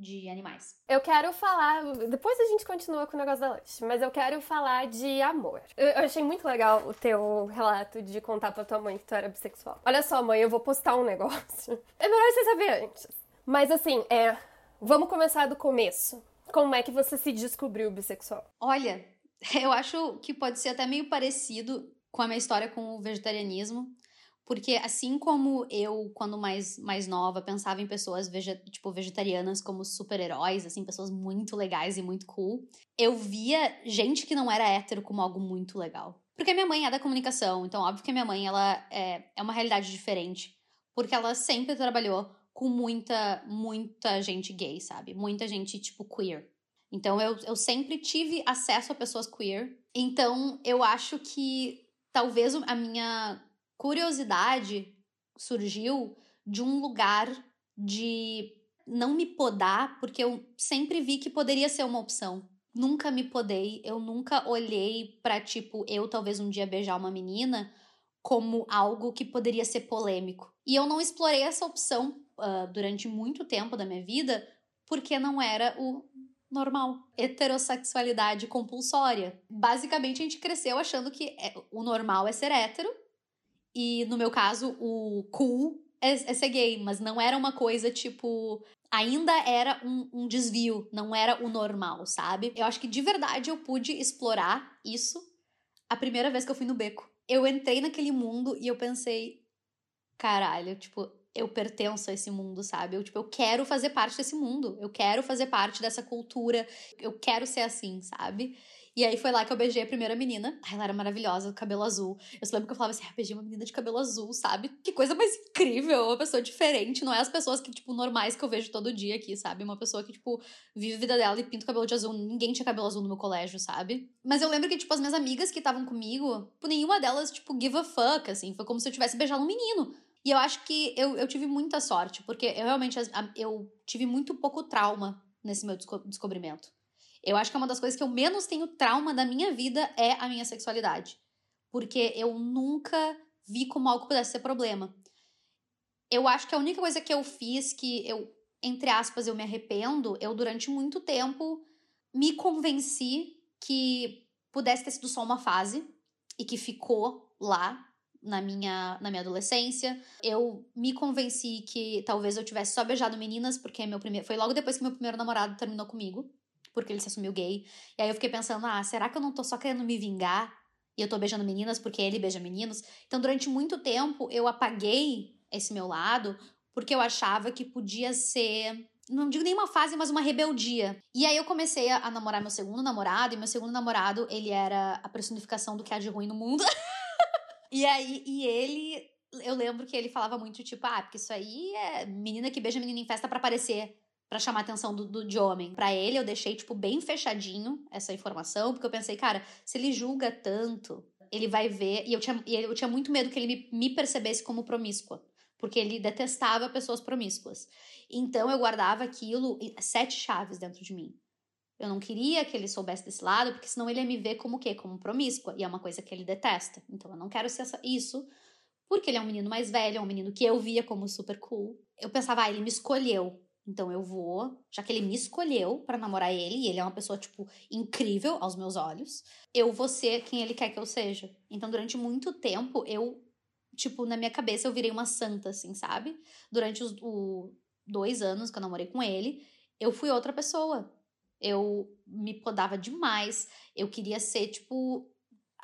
de animais. Eu quero falar. Depois a gente continua com o negócio da lanche, mas eu quero falar de amor. Eu, achei muito legal o teu relato de contar pra tua mãe que tu era bissexual. Olha só, mãe, eu vou postar um negócio. É melhor você saber antes. Mas assim, é. Vamos começar do começo. Como é que você se descobriu bissexual? Olha, eu acho que pode ser até meio parecido com a minha história com o vegetarianismo. Porque assim como eu, quando mais, mais nova, pensava em pessoas tipo, vegetarianas como super-heróis, assim, pessoas muito legais e muito cool, eu via gente que não era hétero como algo muito legal. Porque minha mãe é da comunicação, então óbvio que minha mãe ela é, é uma realidade diferente. Porque ela sempre trabalhou com muita, muita gente gay, sabe? Muita gente, tipo, queer. Então eu, eu sempre tive acesso a pessoas queer. Então eu acho que talvez a minha curiosidade surgiu de um lugar de não me podar, porque eu sempre vi que poderia ser uma opção. Nunca me podei, eu nunca olhei para tipo eu talvez um dia beijar uma menina como algo que poderia ser polêmico. E eu não explorei essa opção uh, durante muito tempo da minha vida porque não era o normal. Heterossexualidade compulsória. Basicamente, a gente cresceu achando que é, o normal é ser hétero e no meu caso, o cool é, é ser gay, mas não era uma coisa tipo. Ainda era um, um desvio, não era o normal, sabe? Eu acho que de verdade eu pude explorar isso a primeira vez que eu fui no beco. Eu entrei naquele mundo e eu pensei, caralho, tipo, eu pertenço a esse mundo, sabe? Eu, tipo, eu quero fazer parte desse mundo. Eu quero fazer parte dessa cultura. Eu quero ser assim, sabe? E aí foi lá que eu beijei a primeira menina. Ai, ela era maravilhosa, cabelo azul. Eu lembro que eu falava assim, ah, beijei uma menina de cabelo azul, sabe? Que coisa mais incrível, uma pessoa diferente. Não é as pessoas que, tipo, normais que eu vejo todo dia aqui, sabe? Uma pessoa que, tipo, vive a vida dela e pinta o cabelo de azul. Ninguém tinha cabelo azul no meu colégio, sabe? Mas eu lembro que, tipo, as minhas amigas que estavam comigo, tipo, nenhuma delas, tipo, give a fuck, assim. Foi como se eu tivesse beijado um menino. E eu acho que eu, eu tive muita sorte, porque eu realmente eu tive muito pouco trauma nesse meu descobrimento. Eu acho que é uma das coisas que eu menos tenho trauma da minha vida é a minha sexualidade. Porque eu nunca vi como algo pudesse ser problema. Eu acho que a única coisa que eu fiz que eu, entre aspas, eu me arrependo, eu durante muito tempo me convenci que pudesse ter sido só uma fase e que ficou lá na minha, na minha adolescência. Eu me convenci que talvez eu tivesse só beijado meninas, porque meu primeiro. Foi logo depois que meu primeiro namorado terminou comigo porque ele se assumiu gay. E aí eu fiquei pensando, ah, será que eu não tô só querendo me vingar? E eu tô beijando meninas porque ele beija meninos? Então, durante muito tempo, eu apaguei esse meu lado porque eu achava que podia ser não digo nenhuma fase, mas uma rebeldia. E aí eu comecei a, namorar meu segundo namorado, e meu segundo namorado, ele era a personificação do que há de ruim no mundo. e aí, e ele, eu lembro que ele falava muito, tipo, ah, porque isso aí é menina que beija menina em festa para aparecer para chamar a atenção do, do de homem. Para ele, eu deixei, tipo, bem fechadinho essa informação, porque eu pensei, cara, se ele julga tanto, ele vai ver. E eu tinha, e eu tinha muito medo que ele me, me percebesse como promíscua. Porque ele detestava pessoas promíscuas. Então eu guardava aquilo, sete chaves dentro de mim. Eu não queria que ele soubesse desse lado, porque senão ele ia me ver como o quê? Como promíscua. E é uma coisa que ele detesta. Então eu não quero ser essa, isso, porque ele é um menino mais velho, é um menino que eu via como super cool. Eu pensava, ah, ele me escolheu. Então eu vou, já que ele me escolheu para namorar ele, e ele é uma pessoa, tipo, incrível aos meus olhos, eu vou ser quem ele quer que eu seja. Então durante muito tempo eu, tipo, na minha cabeça eu virei uma santa, assim, sabe? Durante os o, dois anos que eu namorei com ele, eu fui outra pessoa. Eu me podava demais, eu queria ser, tipo,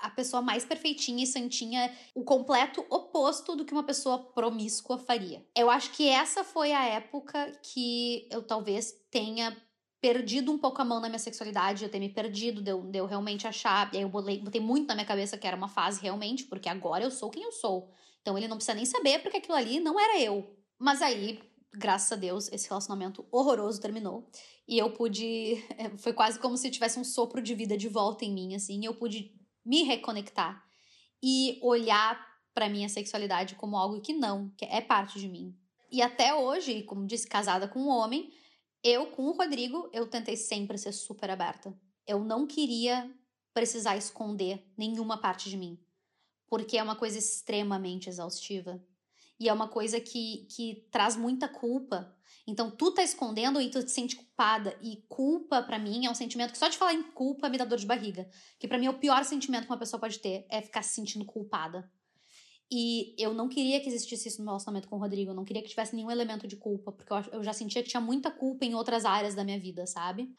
a pessoa mais perfeitinha e santinha, o completo oposto do que uma pessoa promíscua faria. Eu acho que essa foi a época que eu talvez tenha perdido um pouco a mão na minha sexualidade, eu ter me perdido, de eu, de eu realmente achar. E aí eu botei, botei muito na minha cabeça que era uma fase realmente, porque agora eu sou quem eu sou. Então ele não precisa nem saber, porque aquilo ali não era eu. Mas aí, graças a Deus, esse relacionamento horroroso terminou. E eu pude. Foi quase como se tivesse um sopro de vida de volta em mim, assim. E eu pude me reconectar. e olhar para minha sexualidade como algo que não, que é parte de mim. E até hoje, como disse, casada com um homem, eu com o Rodrigo, eu tentei sempre ser super aberta. Eu não queria precisar esconder nenhuma parte de mim, porque é uma coisa extremamente exaustiva. E é uma coisa que, que traz muita culpa. Então, tu tá escondendo e tu te sente culpada. E culpa, para mim, é um sentimento que só de falar em culpa me dá dor de barriga. Que para mim é o pior sentimento que uma pessoa pode ter, é ficar se sentindo culpada. E eu não queria que existisse isso no meu relacionamento com o Rodrigo. Eu não queria que tivesse nenhum elemento de culpa, porque eu, já sentia que tinha muita culpa em outras áreas da minha vida, sabe?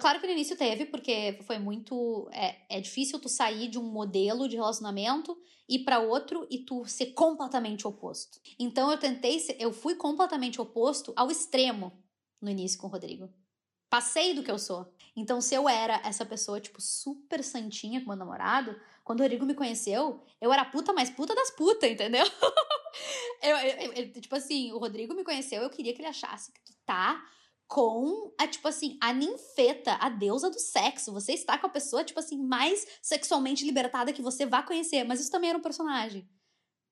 Claro que no início teve, porque foi muito. É, é difícil tu sair de um modelo de relacionamento ir para outro e tu ser completamente oposto. Então eu tentei, ser, eu fui completamente oposto ao extremo no início com o Rodrigo. Passei do que eu sou. Então, se eu era essa pessoa, tipo, super santinha com meu namorado, quando o Rodrigo me conheceu, eu era puta mais puta das putas, entendeu? eu, eu, eu, tipo assim, o Rodrigo me conheceu, eu queria que ele achasse que tu tá com a, tipo assim, a ninfeta, a deusa do sexo. Você está com a pessoa, tipo assim, mais sexualmente libertada que você vá conhecer. Mas isso também era um personagem.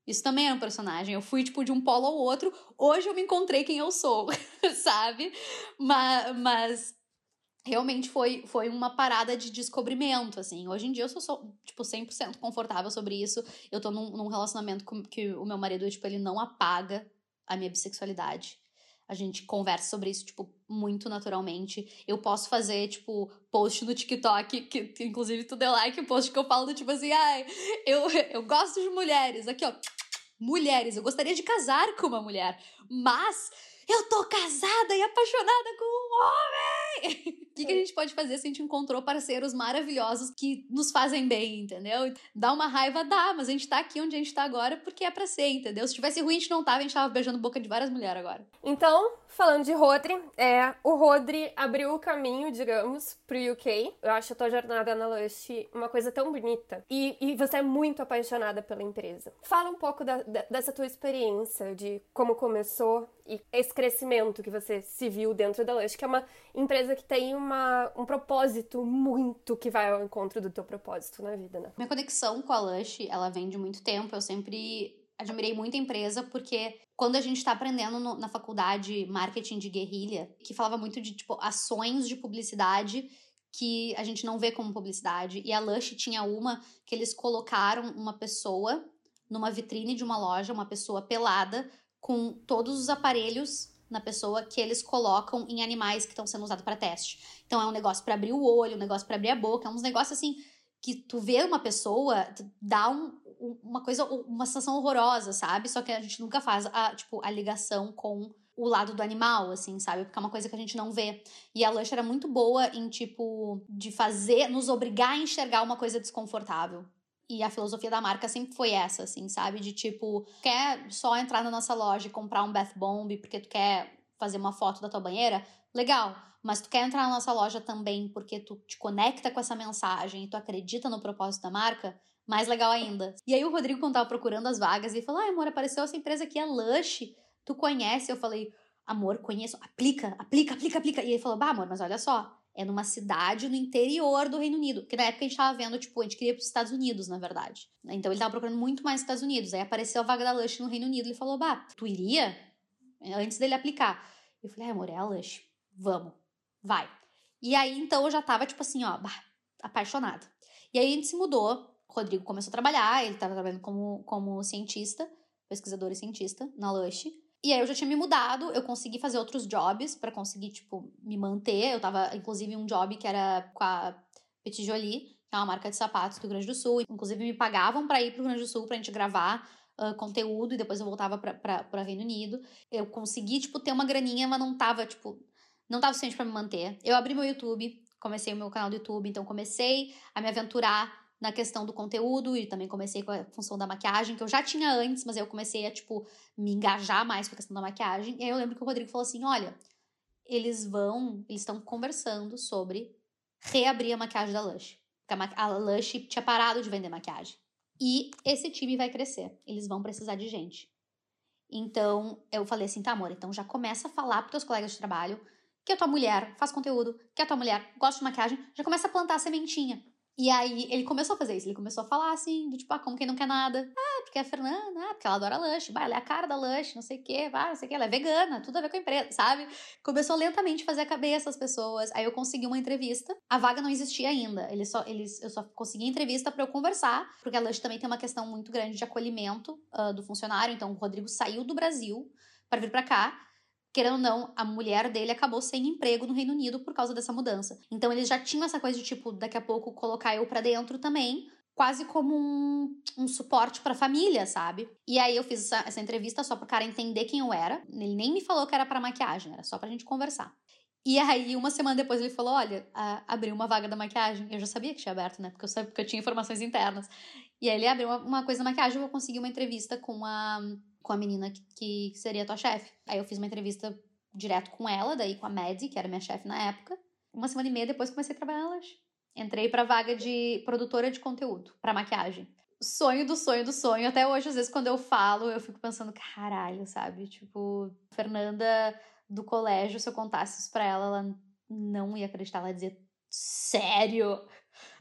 Isso também era um personagem. Eu fui, tipo, de um polo ao outro. Hoje eu me encontrei quem eu sou, sabe? Mas, mas realmente foi, foi uma parada de descobrimento, assim. Hoje em dia eu sou, sou tipo, 100% confortável sobre isso. Eu tô num, num relacionamento com, que o meu marido, tipo, ele não apaga a minha bissexualidade. A gente conversa sobre isso, tipo, muito naturalmente. Eu posso fazer, tipo, post no TikTok, que, que inclusive tu deu like, post que eu falo tipo assim, ai, eu, eu gosto de mulheres. Aqui, ó, mulheres. Eu gostaria de casar com uma mulher, mas eu tô casada e apaixonada com um homem! O que, que a gente pode fazer se a gente encontrou parceiros maravilhosos que nos fazem bem, entendeu? Dá uma raiva, dá, mas a gente tá aqui onde a gente tá agora porque é pra ser, entendeu? Se tivesse ruim, a gente não tava, a gente tava beijando boca de várias mulheres agora. Então, falando de Rodri, é, o Rodri abriu o caminho, digamos, pro UK. Eu acho a tua jornada na Lush uma coisa tão bonita. E, e você é muito apaixonada pela empresa. Fala um pouco da, da, dessa tua experiência, de como começou e esse crescimento que você se viu dentro da Lush, que é uma empresa que tem uma, um propósito muito que vai ao encontro do teu propósito na vida, né? Minha conexão com a Lush, ela vem de muito tempo. Eu sempre admirei muito a empresa porque quando a gente está aprendendo no, na faculdade marketing de guerrilha, que falava muito de tipo ações de publicidade que a gente não vê como publicidade, e a Lush tinha uma que eles colocaram uma pessoa numa vitrine de uma loja, uma pessoa pelada com todos os aparelhos na pessoa que eles colocam em animais que estão sendo usados para teste. Então é um negócio para abrir o olho, um negócio para abrir a boca, é uns negócios assim que tu vê uma pessoa, dá um, uma coisa, uma sensação horrorosa, sabe? Só que a gente nunca faz a, tipo, a ligação com o lado do animal, assim, sabe? Porque é uma coisa que a gente não vê. E a Lush era muito boa em, tipo, de fazer, nos obrigar a enxergar uma coisa desconfortável. E a filosofia da marca sempre foi essa, assim, sabe? De tipo, quer só entrar na nossa loja e comprar um bath bomb porque tu quer fazer uma foto da tua banheira? Legal. Mas tu quer entrar na nossa loja também porque tu te conecta com essa mensagem e tu acredita no propósito da marca? Mais legal ainda. E aí o Rodrigo, quando tava procurando as vagas, ele falou: Ai, amor, apareceu essa empresa aqui, a Lush. Tu conhece? Eu falei, amor, conheço. Aplica, aplica, aplica, aplica. E ele falou, bah, amor, mas olha só, é numa cidade no interior do Reino Unido. Porque na época a gente tava vendo, tipo, a gente queria ir pros Estados Unidos, na verdade. Então ele tava procurando muito mais Estados Unidos. Aí apareceu a vaga da Lush no Reino Unido. Ele falou, bah, tu iria? Antes dele aplicar. Eu falei, ah, amor, é a Lush. Vamos. Vai. E aí, então, eu já tava, tipo assim, ó, apaixonada. E aí a gente se mudou. O Rodrigo começou a trabalhar, ele tava trabalhando como, como cientista, pesquisador e cientista na Lush. E aí eu já tinha me mudado, eu consegui fazer outros jobs para conseguir, tipo, me manter. Eu tava, inclusive, um job que era com a Petit Jolie, que é uma marca de sapatos do Rio Grande do Sul. Inclusive, me pagavam para ir pro Rio Grande do Sul pra gente gravar uh, conteúdo e depois eu voltava para Reino Unido. Eu consegui, tipo, ter uma graninha, mas não tava, tipo, não tava suficiente para me manter. Eu abri meu YouTube, comecei o meu canal do YouTube, então comecei a me aventurar na questão do conteúdo e também comecei com a função da maquiagem, que eu já tinha antes, mas eu comecei a, tipo, me engajar mais com a questão da maquiagem. E aí eu lembro que o Rodrigo falou assim: olha, eles vão, eles estão conversando sobre reabrir a maquiagem da Lush. Porque a, a Lush tinha parado de vender maquiagem. E esse time vai crescer. Eles vão precisar de gente. Então, eu falei assim, tá, amor, então já começa a falar pros teus colegas de trabalho que a tua mulher faz conteúdo, que a tua mulher gosta de maquiagem, já começa a plantar a sementinha E aí ele começou a fazer isso, ele começou a falar assim, do tipo, ah, como quem não quer nada. Ah, porque é a Fernanda, ah, porque ela adora lanche, vai, ela é a cara da lanche, não sei o quê, vai, não sei o quê, ela é vegana, tudo a ver com a empresa, sabe? Começou lentamente a fazer a cabeça as pessoas. Aí eu consegui uma entrevista. A vaga não existia ainda. Eles só, eles, eu só consegui entrevista para eu conversar, porque a lanche também tem uma questão muito grande de acolhimento uh, do funcionário. Então o Rodrigo saiu do Brasil para vir para cá querendo ou não, a mulher dele acabou sem emprego no Reino Unido por causa dessa mudança. Então eles já tinham essa coisa de tipo, daqui a pouco colocar eu para dentro também, quase como um, um suporte para a família, sabe? E aí eu fiz essa, essa entrevista só pro cara entender quem eu era. Ele nem me falou que era para maquiagem, era só pra gente conversar. E aí, uma semana depois, ele falou: Olha, abriu uma vaga da maquiagem. Eu já sabia que tinha aberto, né? Porque eu sabia porque eu tinha informações internas. E aí ele abriu uma, uma coisa da maquiagem, eu vou conseguir uma entrevista com a com a menina que, que seria tua chefe. Aí eu fiz uma entrevista direto com ela, daí com a Maddie, que era minha chefe na época. Uma semana e meia depois comecei a trabalhar na Lush. Entrei pra vaga de produtora de conteúdo, para maquiagem. Sonho do sonho do sonho. Até hoje, às vezes, quando eu falo, eu fico pensando, caralho, sabe? Tipo, Fernanda do colégio, se eu contasse isso pra ela, ela não ia acreditar. Ela ia dizer, sério?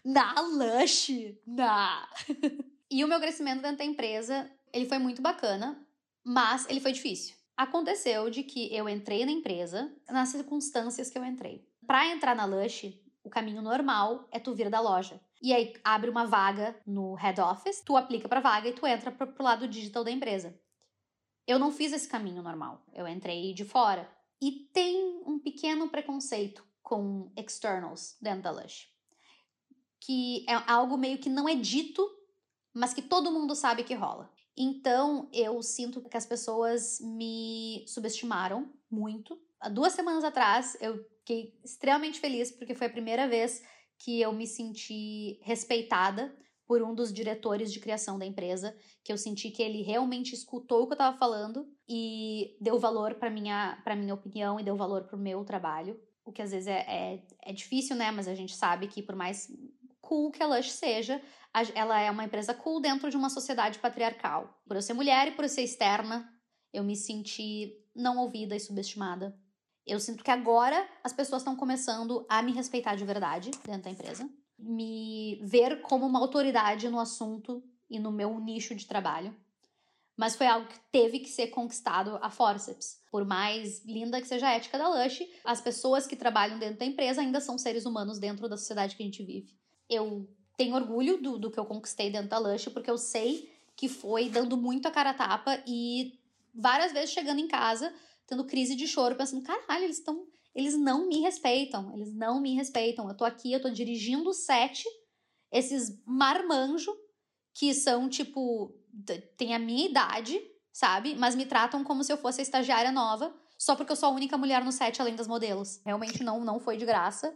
Na Lush? Na! e o meu crescimento dentro da empresa, ele foi muito bacana, mas ele foi difícil. Aconteceu de que eu entrei na empresa nas circunstâncias que eu entrei. Para entrar na Lush, o caminho normal é tu vir da loja. E aí abre uma vaga no head office, tu aplica para vaga e tu entra pro, pro lado digital da empresa. Eu não fiz esse caminho normal. Eu entrei de fora. E tem um pequeno preconceito com externals dentro da Lush. Que é algo meio que não é dito, mas que todo mundo sabe que rola. Então, eu sinto que as pessoas me subestimaram muito. Há duas semanas atrás, eu fiquei extremamente feliz porque foi a primeira vez que eu me senti respeitada por um dos diretores de criação da empresa, que eu senti que ele realmente escutou o que eu estava falando e deu valor para minha para minha opinião e deu valor para o meu trabalho, o que às vezes é, é, é difícil, né? Mas a gente sabe que por mais cool que a Lush seja, ela é uma empresa cool dentro de uma sociedade patriarcal. Por eu ser mulher e por eu ser externa, eu me senti não ouvida e subestimada. Eu sinto que agora as pessoas estão começando a me respeitar de verdade dentro da empresa, me ver como uma autoridade no assunto e no meu nicho de trabalho. Mas foi algo que teve que ser conquistado a forceps. Por mais linda que seja a ética da Lush, as pessoas que trabalham dentro da empresa ainda são seres humanos dentro da sociedade que a gente vive. Eu tenho orgulho do, do que eu conquistei dentro da Lush, porque eu sei que foi dando muito a cara a tapa e várias vezes chegando em casa, tendo crise de choro, pensando, caralho, eles estão. Eles não me respeitam, eles não me respeitam. Eu tô aqui, eu tô dirigindo o set, esses marmanjo que são, tipo, tem a minha idade, sabe? Mas me tratam como se eu fosse a estagiária nova, só porque eu sou a única mulher no set além das modelos. Realmente não, não foi de graça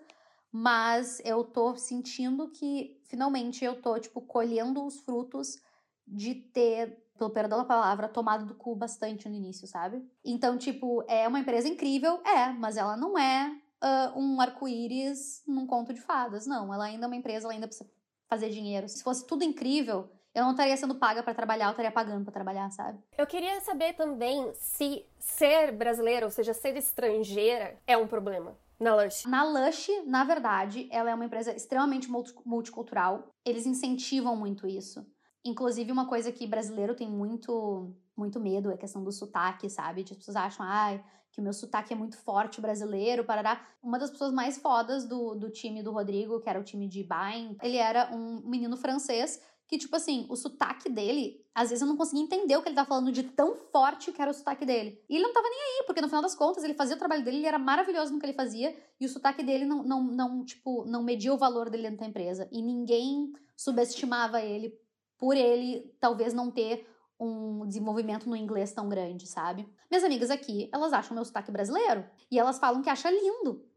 mas eu tô sentindo que finalmente eu tô, tipo, colhendo os frutos de ter, pelo perdão da palavra, tomado do cu bastante no início, sabe? Então, tipo, é uma empresa incrível, é, mas ela não é uh, um arco-íris num conto de fadas, não. Ela ainda é uma empresa, ela ainda precisa fazer dinheiro. Se fosse tudo incrível, eu não estaria sendo paga para trabalhar, eu estaria pagando para trabalhar, sabe? Eu queria saber também se ser brasileira, ou seja, ser estrangeira, é um problema. Na Lush. Na Lush, na verdade, ela é uma empresa extremamente multicultural. Eles incentivam muito isso. Inclusive, uma coisa que brasileiro tem muito, muito medo é a questão do sotaque, sabe? As pessoas acham, ai, que o meu sotaque é muito forte brasileiro, parará. Uma das pessoas mais fodas do, do time do Rodrigo, que era o time de Bain, ele era um menino francês que, tipo assim, o sotaque dele, às vezes eu não conseguia entender o que ele tava falando de tão forte que era o sotaque dele. E ele não tava nem aí, porque no final das contas ele fazia o trabalho dele, ele era maravilhoso no que ele fazia, e o sotaque dele não, não, não tipo, não media o valor dele dentro da empresa. E ninguém subestimava ele por ele talvez não ter um desenvolvimento no inglês tão grande, sabe? Minhas amigas aqui, elas acham meu sotaque brasileiro e elas falam que acha lindo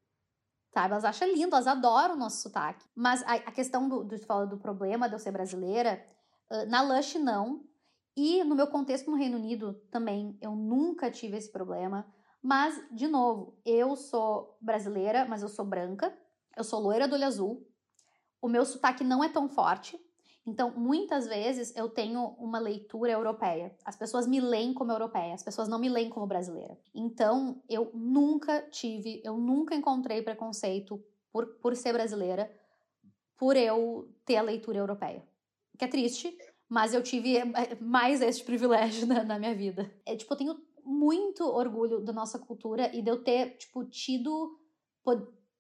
sabe? Elas acham lindo, elas adoram o nosso sotaque. Mas a, a questão do, do, do problema de eu ser brasileira, na Lush não. E no meu contexto no Reino Unido também, eu nunca tive esse problema. Mas, de novo, eu sou brasileira, mas eu sou branca. Eu sou loira do olho azul. O meu sotaque não é tão forte. Então, muitas vezes eu tenho uma leitura europeia. As pessoas me leem como europeia, as pessoas não me leem como brasileira. Então, eu nunca tive, eu nunca encontrei preconceito por, por ser brasileira por eu ter a leitura europeia. Que é triste, mas eu tive eh, mais esse privilégio na, na minha vida. É, tipo, eu tenho muito orgulho da nossa cultura e de eu ter, tipo, tido.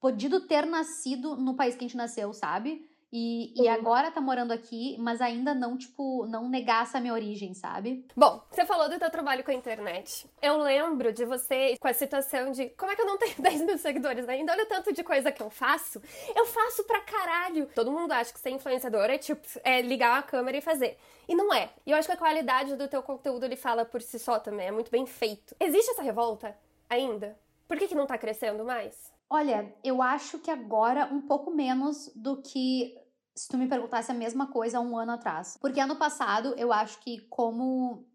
Podido ter nascido no país que a gente nasceu, sabe? E, e agora tá morando aqui, mas ainda não, tipo, não negar essa minha origem, sabe? Bom, você falou do teu trabalho com a internet. Eu lembro de você com a situação de como é que eu não tenho 10 mil seguidores ainda? Olha o tanto de coisa que eu faço. Eu faço pra caralho. Todo mundo acha que ser influenciador é tipo, é ligar a câmera e fazer. E não é. E eu acho que a qualidade do teu conteúdo ele fala por si só também. É muito bem feito. Existe essa revolta ainda? Por que, que não tá crescendo mais? Olha, eu acho que agora um pouco menos do que se tu me perguntasse a mesma coisa há um ano atrás. Porque ano passado, eu acho que como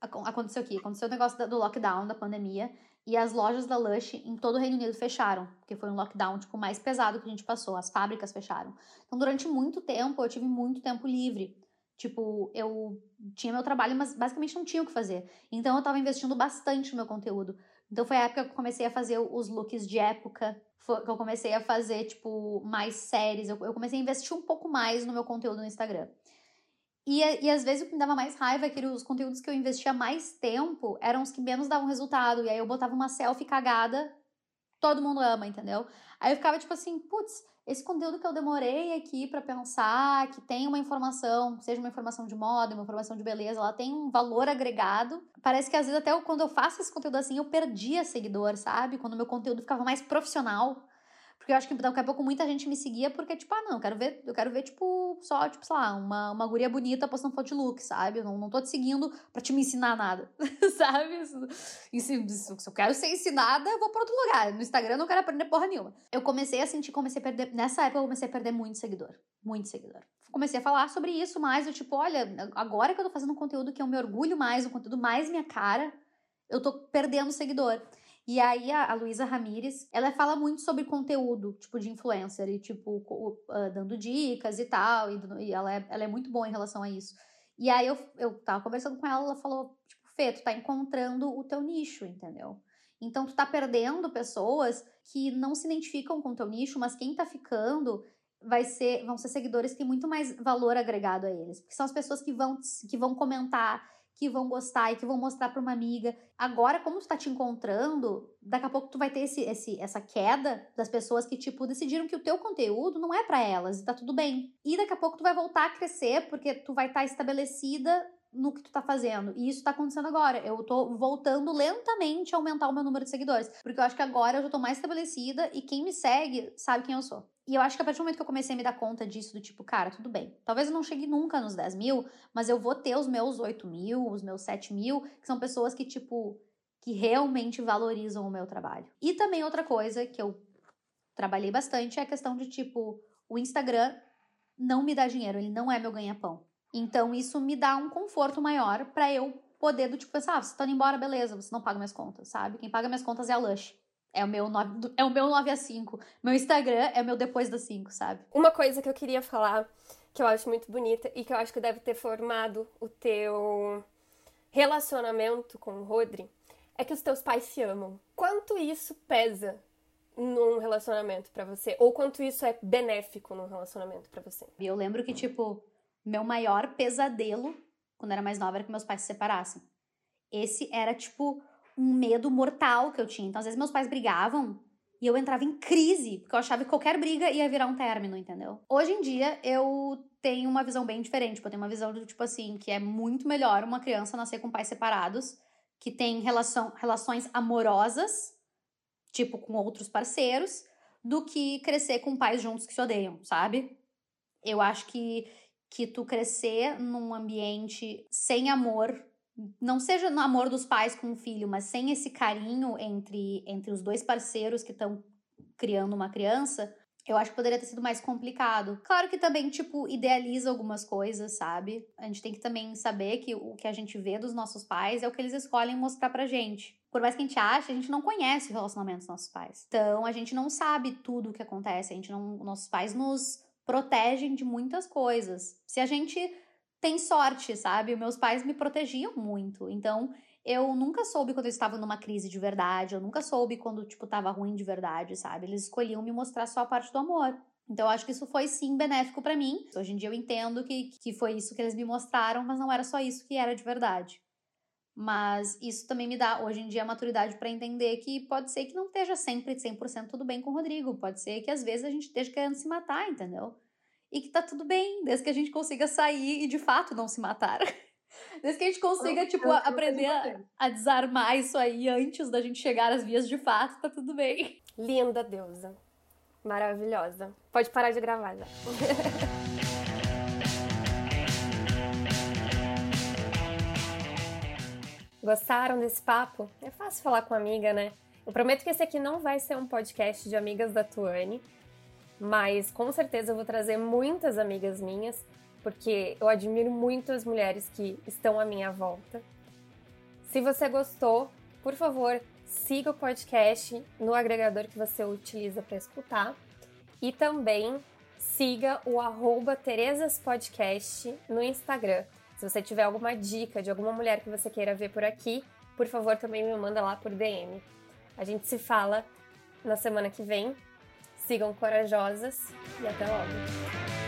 aconteceu aqui, aconteceu o negócio do lockdown, da pandemia, e as lojas da Lush em todo o Reino Unido fecharam, porque foi um lockdown tipo mais pesado que a gente passou, as fábricas fecharam. Então, durante muito tempo, eu tive muito tempo livre. Tipo, eu tinha meu trabalho, mas basicamente não tinha o que fazer. Então, eu tava investindo bastante no meu conteúdo. Então, foi a época que eu comecei a fazer os looks de época, que eu comecei a fazer, tipo, mais séries. Eu, eu comecei a investir um pouco mais no meu conteúdo no Instagram. E, e às vezes o que me dava mais raiva é que os conteúdos que eu investia mais tempo eram os que menos davam resultado. E aí eu botava uma selfie cagada, todo mundo ama, entendeu? Aí eu ficava tipo assim, putz, esse conteúdo que eu demorei aqui para pensar, que tem uma informação, seja uma informação de moda, uma informação de beleza, ela tem um valor agregado. Parece que às vezes até eu, quando eu faço esse conteúdo assim, eu perdia seguidor, sabe? Quando meu conteúdo ficava mais profissional. Porque eu acho que daqui a pouco muita gente me seguia porque, tipo, ah, não, eu quero ver, eu quero ver, tipo, só, tipo, sei lá, uma, uma guria bonita postando foto de look, sabe? Eu não, não tô te seguindo pra te me ensinar nada, sabe? E se, se eu quero ser ensinada, eu vou pra outro lugar. No Instagram eu não quero aprender porra nenhuma. Eu comecei a sentir, comecei a perder, nessa época eu comecei a perder muito seguidor, muito seguidor. Comecei a falar sobre isso mais, eu tipo, olha, agora que eu tô fazendo um conteúdo que eu me orgulho mais, um conteúdo mais minha cara, eu tô perdendo seguidor. E aí a, a Luísa Ramires, ela fala muito sobre conteúdo, tipo, de influencer, e tipo, uh, dando dicas e tal, e, e ela, é, ela é muito boa em relação a isso. E aí eu, eu tava conversando com ela, ela falou, tipo, Fê, tu tá encontrando o teu nicho, entendeu? Então tu tá perdendo pessoas que não se identificam com o teu nicho, mas quem tá ficando vai ser, vão ser seguidores que têm muito mais valor agregado a eles. Porque são as pessoas que vão, que vão comentar, que vão gostar e que vão mostrar para uma amiga. Agora, como tu tá te encontrando, daqui a pouco tu vai ter esse, esse, essa queda das pessoas que, tipo, decidiram que o teu conteúdo não é para elas e tá tudo bem. E daqui a pouco tu vai voltar a crescer porque tu vai estar tá estabelecida no que tu tá fazendo. E isso tá acontecendo agora. Eu tô voltando lentamente a aumentar o meu número de seguidores. Porque eu acho que agora eu já tô mais estabelecida e quem me segue sabe quem eu sou. E eu acho que a partir do momento que eu comecei a me dar conta disso, do tipo, cara, tudo bem. Talvez eu não chegue nunca nos 10 mil, mas eu vou ter os meus 8 mil, os meus 7 mil, que são pessoas que, tipo, que realmente valorizam o meu trabalho. E também outra coisa que eu trabalhei bastante é a questão de, tipo, o Instagram não me dá dinheiro, ele não é meu ganha-pão. Então isso me dá um conforto maior para eu poder do tipo pensar, ah, você tá indo embora, beleza, você não paga minhas contas, sabe? Quem paga minhas contas é a Lush. É o meu 9, é o meu 9 a 5. Meu Instagram é o meu depois das 5, sabe? Uma coisa que eu queria falar, que eu acho muito bonita e que eu acho que deve ter formado o teu relacionamento com o Rodri, é que os teus pais se amam. Quanto isso pesa num relacionamento para você? Ou quanto isso é benéfico num relacionamento para você? Eu lembro que, tipo, meu maior pesadelo quando eu era mais nova era que meus pais se separassem. Esse era, tipo, um medo mortal que eu tinha. Então, às vezes, meus pais brigavam e eu entrava em crise, porque eu achava que qualquer briga ia virar um término, entendeu? Hoje em dia, eu tenho uma visão bem diferente. Tipo, eu tenho uma visão do tipo assim, que é muito melhor uma criança nascer com pais separados, que tem relação, relações amorosas, tipo, com outros parceiros, do que crescer com pais juntos que se odeiam, sabe? Eu acho que, que tu crescer num ambiente sem amor não seja no amor dos pais com o filho, mas sem esse carinho entre, entre os dois parceiros que estão criando uma criança, eu acho que poderia ter sido mais complicado. Claro que também, tipo, idealiza algumas coisas, sabe? A gente tem que também saber que o que a gente vê dos nossos pais é o que eles escolhem mostrar pra gente. Por mais que a gente ache, a gente não conhece o relacionamento dos nossos pais. Então, a gente não sabe tudo o que acontece. A gente não, nossos pais nos protegem de muitas coisas. Se a gente tem sorte, sabe? Meus pais me protegiam muito. Então, eu nunca soube quando eu estava numa crise de verdade, eu nunca soube quando, tipo, tava ruim de verdade, sabe? Eles escolhiam me mostrar só a parte do amor. Então, eu acho que isso foi sim benéfico para mim. Hoje em dia eu entendo que, que foi isso que eles me mostraram, mas não era só isso que era de verdade. Mas isso também me dá, hoje em dia, a maturidade para entender que pode ser que não esteja sempre 100% tudo bem com o Rodrigo. Pode ser que às vezes a gente esteja querendo se matar, entendeu? E que tá tudo bem, desde que a gente consiga sair e de fato não se matar. Desde que a gente consiga, tipo, aprender a, a, desarmar isso aí antes da gente chegar às vias de fato, tá tudo bem. Linda deusa. Maravilhosa. Pode parar de gravar já. Gostaram desse papo? É fácil falar com amiga, né? Eu prometo que esse aqui não vai ser um podcast de amigas da Tuane, mas com certeza eu vou trazer muitas amigas minhas, porque eu admiro muito as mulheres que estão à minha volta. Se você gostou, por favor, siga o podcast no agregador que você utiliza para escutar e também siga o arroba Teresas Podcast no Instagram. Se você tiver alguma dica de alguma mulher que você queira ver por aqui, por favor, também me manda lá por DM. A gente se fala na semana que vem. Sigam corajosas e até logo.